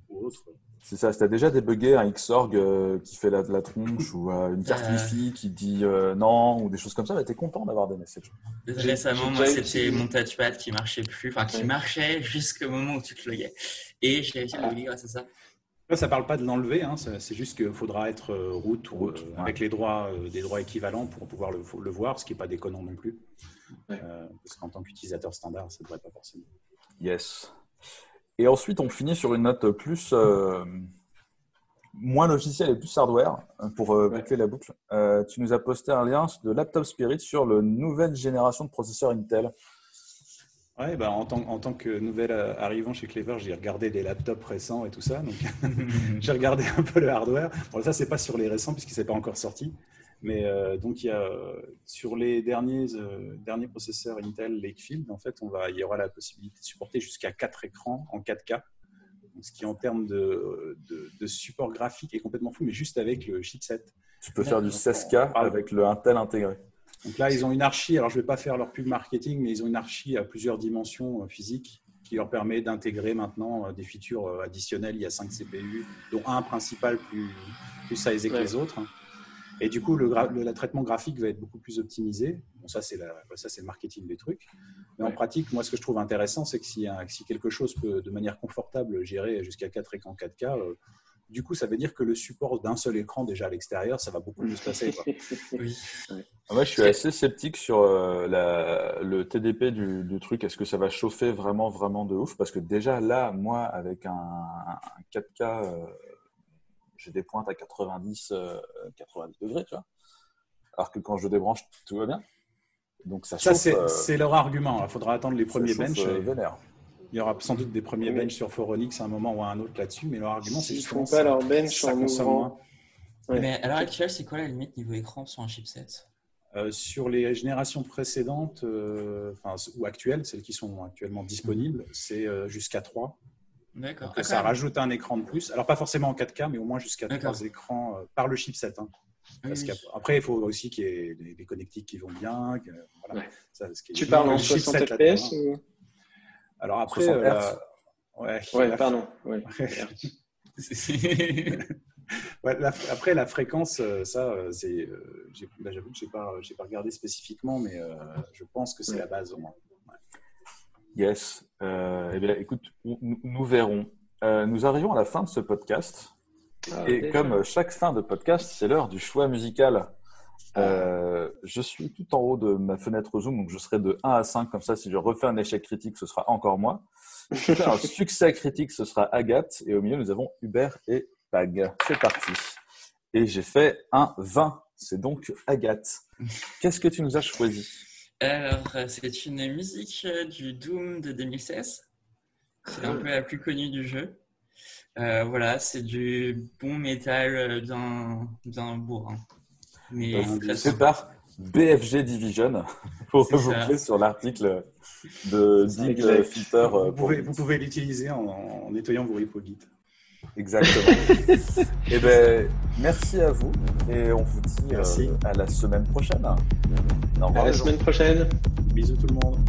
ou, autre. C'est ça, si tu as déjà débugué un Xorg euh, qui fait la, la tronche ou une carte Wi-Fi qui dit non ou des choses comme ça, tu es content d'avoir des messages. Récemment, moi, c'était mon touchpad qui marchait plus, enfin qui marchait [laughs] jusqu'au moment où tu te loguais. Et j'ai réussi à le grâce à ça. Ça ne parle pas de l'enlever, hein, c'est juste qu'il faudra être euh, route, ou, euh, avec les droits, euh, des droits équivalents pour pouvoir le, le voir, ce qui n'est pas déconnant non plus. parce qu'en tant qu'utilisateur standard, ça ne devrait pas forcément. Yes. Et ensuite, on finit sur une note plus moins logiciel et plus hardware pour boucler la boucle. tu nous as posté un lien de Laptop Spirit sur la nouvelle génération de processeurs Intel. Ouais, bah, en, tant, en tant que nouvelle euh, arrivant chez Clever, j'ai regardé des laptops récents et tout ça. Donc, [laughs] [laughs] j'ai regardé un peu le hardware. Bon, ça, c'est pas sur les récents puisqu'il s'est pas encore sorti. Mais euh, donc, il y a, sur les derniers, euh, derniers processeurs Intel Lakefield, en fait, on va, il y aura la possibilité de supporter jusqu'à 4 écrans en 4K. ce qui, en termes de, de, support graphique, est complètement fou, mais juste avec le chipset. Tu peux faire du 16K avec le Intel intégré. Donc là, ils ont une archi, alors je ne vais pas faire leur pub marketing, mais ils ont une archi à plusieurs dimensions euh, physiques qui leur permet d'intégrer maintenant euh, des features euh, additionnelles. Il y a 5 CPU, dont un principal plus, plus sizé que les autres. Et du coup, le, le, traitement graphique va être beaucoup plus optimisé. Bon, ça, c'est le marketing des trucs. Mais en pratique, moi, ce que je trouve intéressant, c'est que si, si, quelque chose peut, de manière confortable, gérer jusqu'à 4 écrans 4K, du coup, ça veut dire que le support d'un seul écran déjà à l'extérieur, ça va beaucoup mieux se passer. [laughs] oui. Moi, je suis assez sceptique sur euh, le TDP du, truc. Est-ce que ça va chauffer vraiment, vraiment de ouf? Parce que déjà là, moi, avec un, 4K, euh, j'ai des pointes à 90, 90 euh, degrés, tu vois. Alors que quand je débranche, tout va bien. Donc ça, ça c'est leur argument. Il faudra attendre les premiers benches. Il y aura sans doute des premiers bench sur Foronix à un moment ou à un autre là-dessus, mais leur argument, c'est justement font pas leur bench en ouvrant. Mais à l'heure actuelle, c'est quoi la limite niveau écran sur un chipset? Euh, Sur les générations précédentes, euh, ou actuelles, celles qui sont actuellement disponibles, c'est euh, jusqu'à 3. D'accord. ça rajoute un écran de plus. Alors, pas forcément en 4K, mais au moins jusqu'à 3 écrans par le chipset. Hein. Après, il faut aussi qu'il y ait des, connectiques qui vont bien. tu parles en 60 FPS ou... Alors après, euh, ouais, ouais pardon. [laughs] après la fréquence, euh, ça, euh, c'est, bah, j'avoue que j'ai pas, j'ai pas regardé spécifiquement, mais je pense que c'est la base au moins. Yes. eh bien, écoute, nous, verrons. nous arrivons à la fin de ce podcast. Ah, et comme chaque fin de podcast, c'est l'heure du choix musical. Euh, je suis tout en haut de ma fenêtre Zoom, donc je serai de 1 à 5, comme ça, si je refais un échec critique, ce sera encore moi. Si je fais un [laughs] succès critique, ce sera Agathe, et au milieu, nous avons Hubert et Pag. C'est parti. Et j'ai fait un 20, c'est donc Agathe. Qu'est-ce que tu nous as choisi? Alors, c'est une musique du Doom de 2016. C'est un peu la plus connue du jeu. Euh, voilà, c'est du bon métal bien, bien bourrin. Mais c'est par BFG Division [laughs] pour vous sur l'article de Dig Filter. Euh, vous pouvez, l'utiliser en, nettoyant vos repos Git. Exactement. et [laughs] eh ben, merci à vous et on vous dit euh, à la semaine prochaine. à la semaine prochaine. Bisous tout le monde.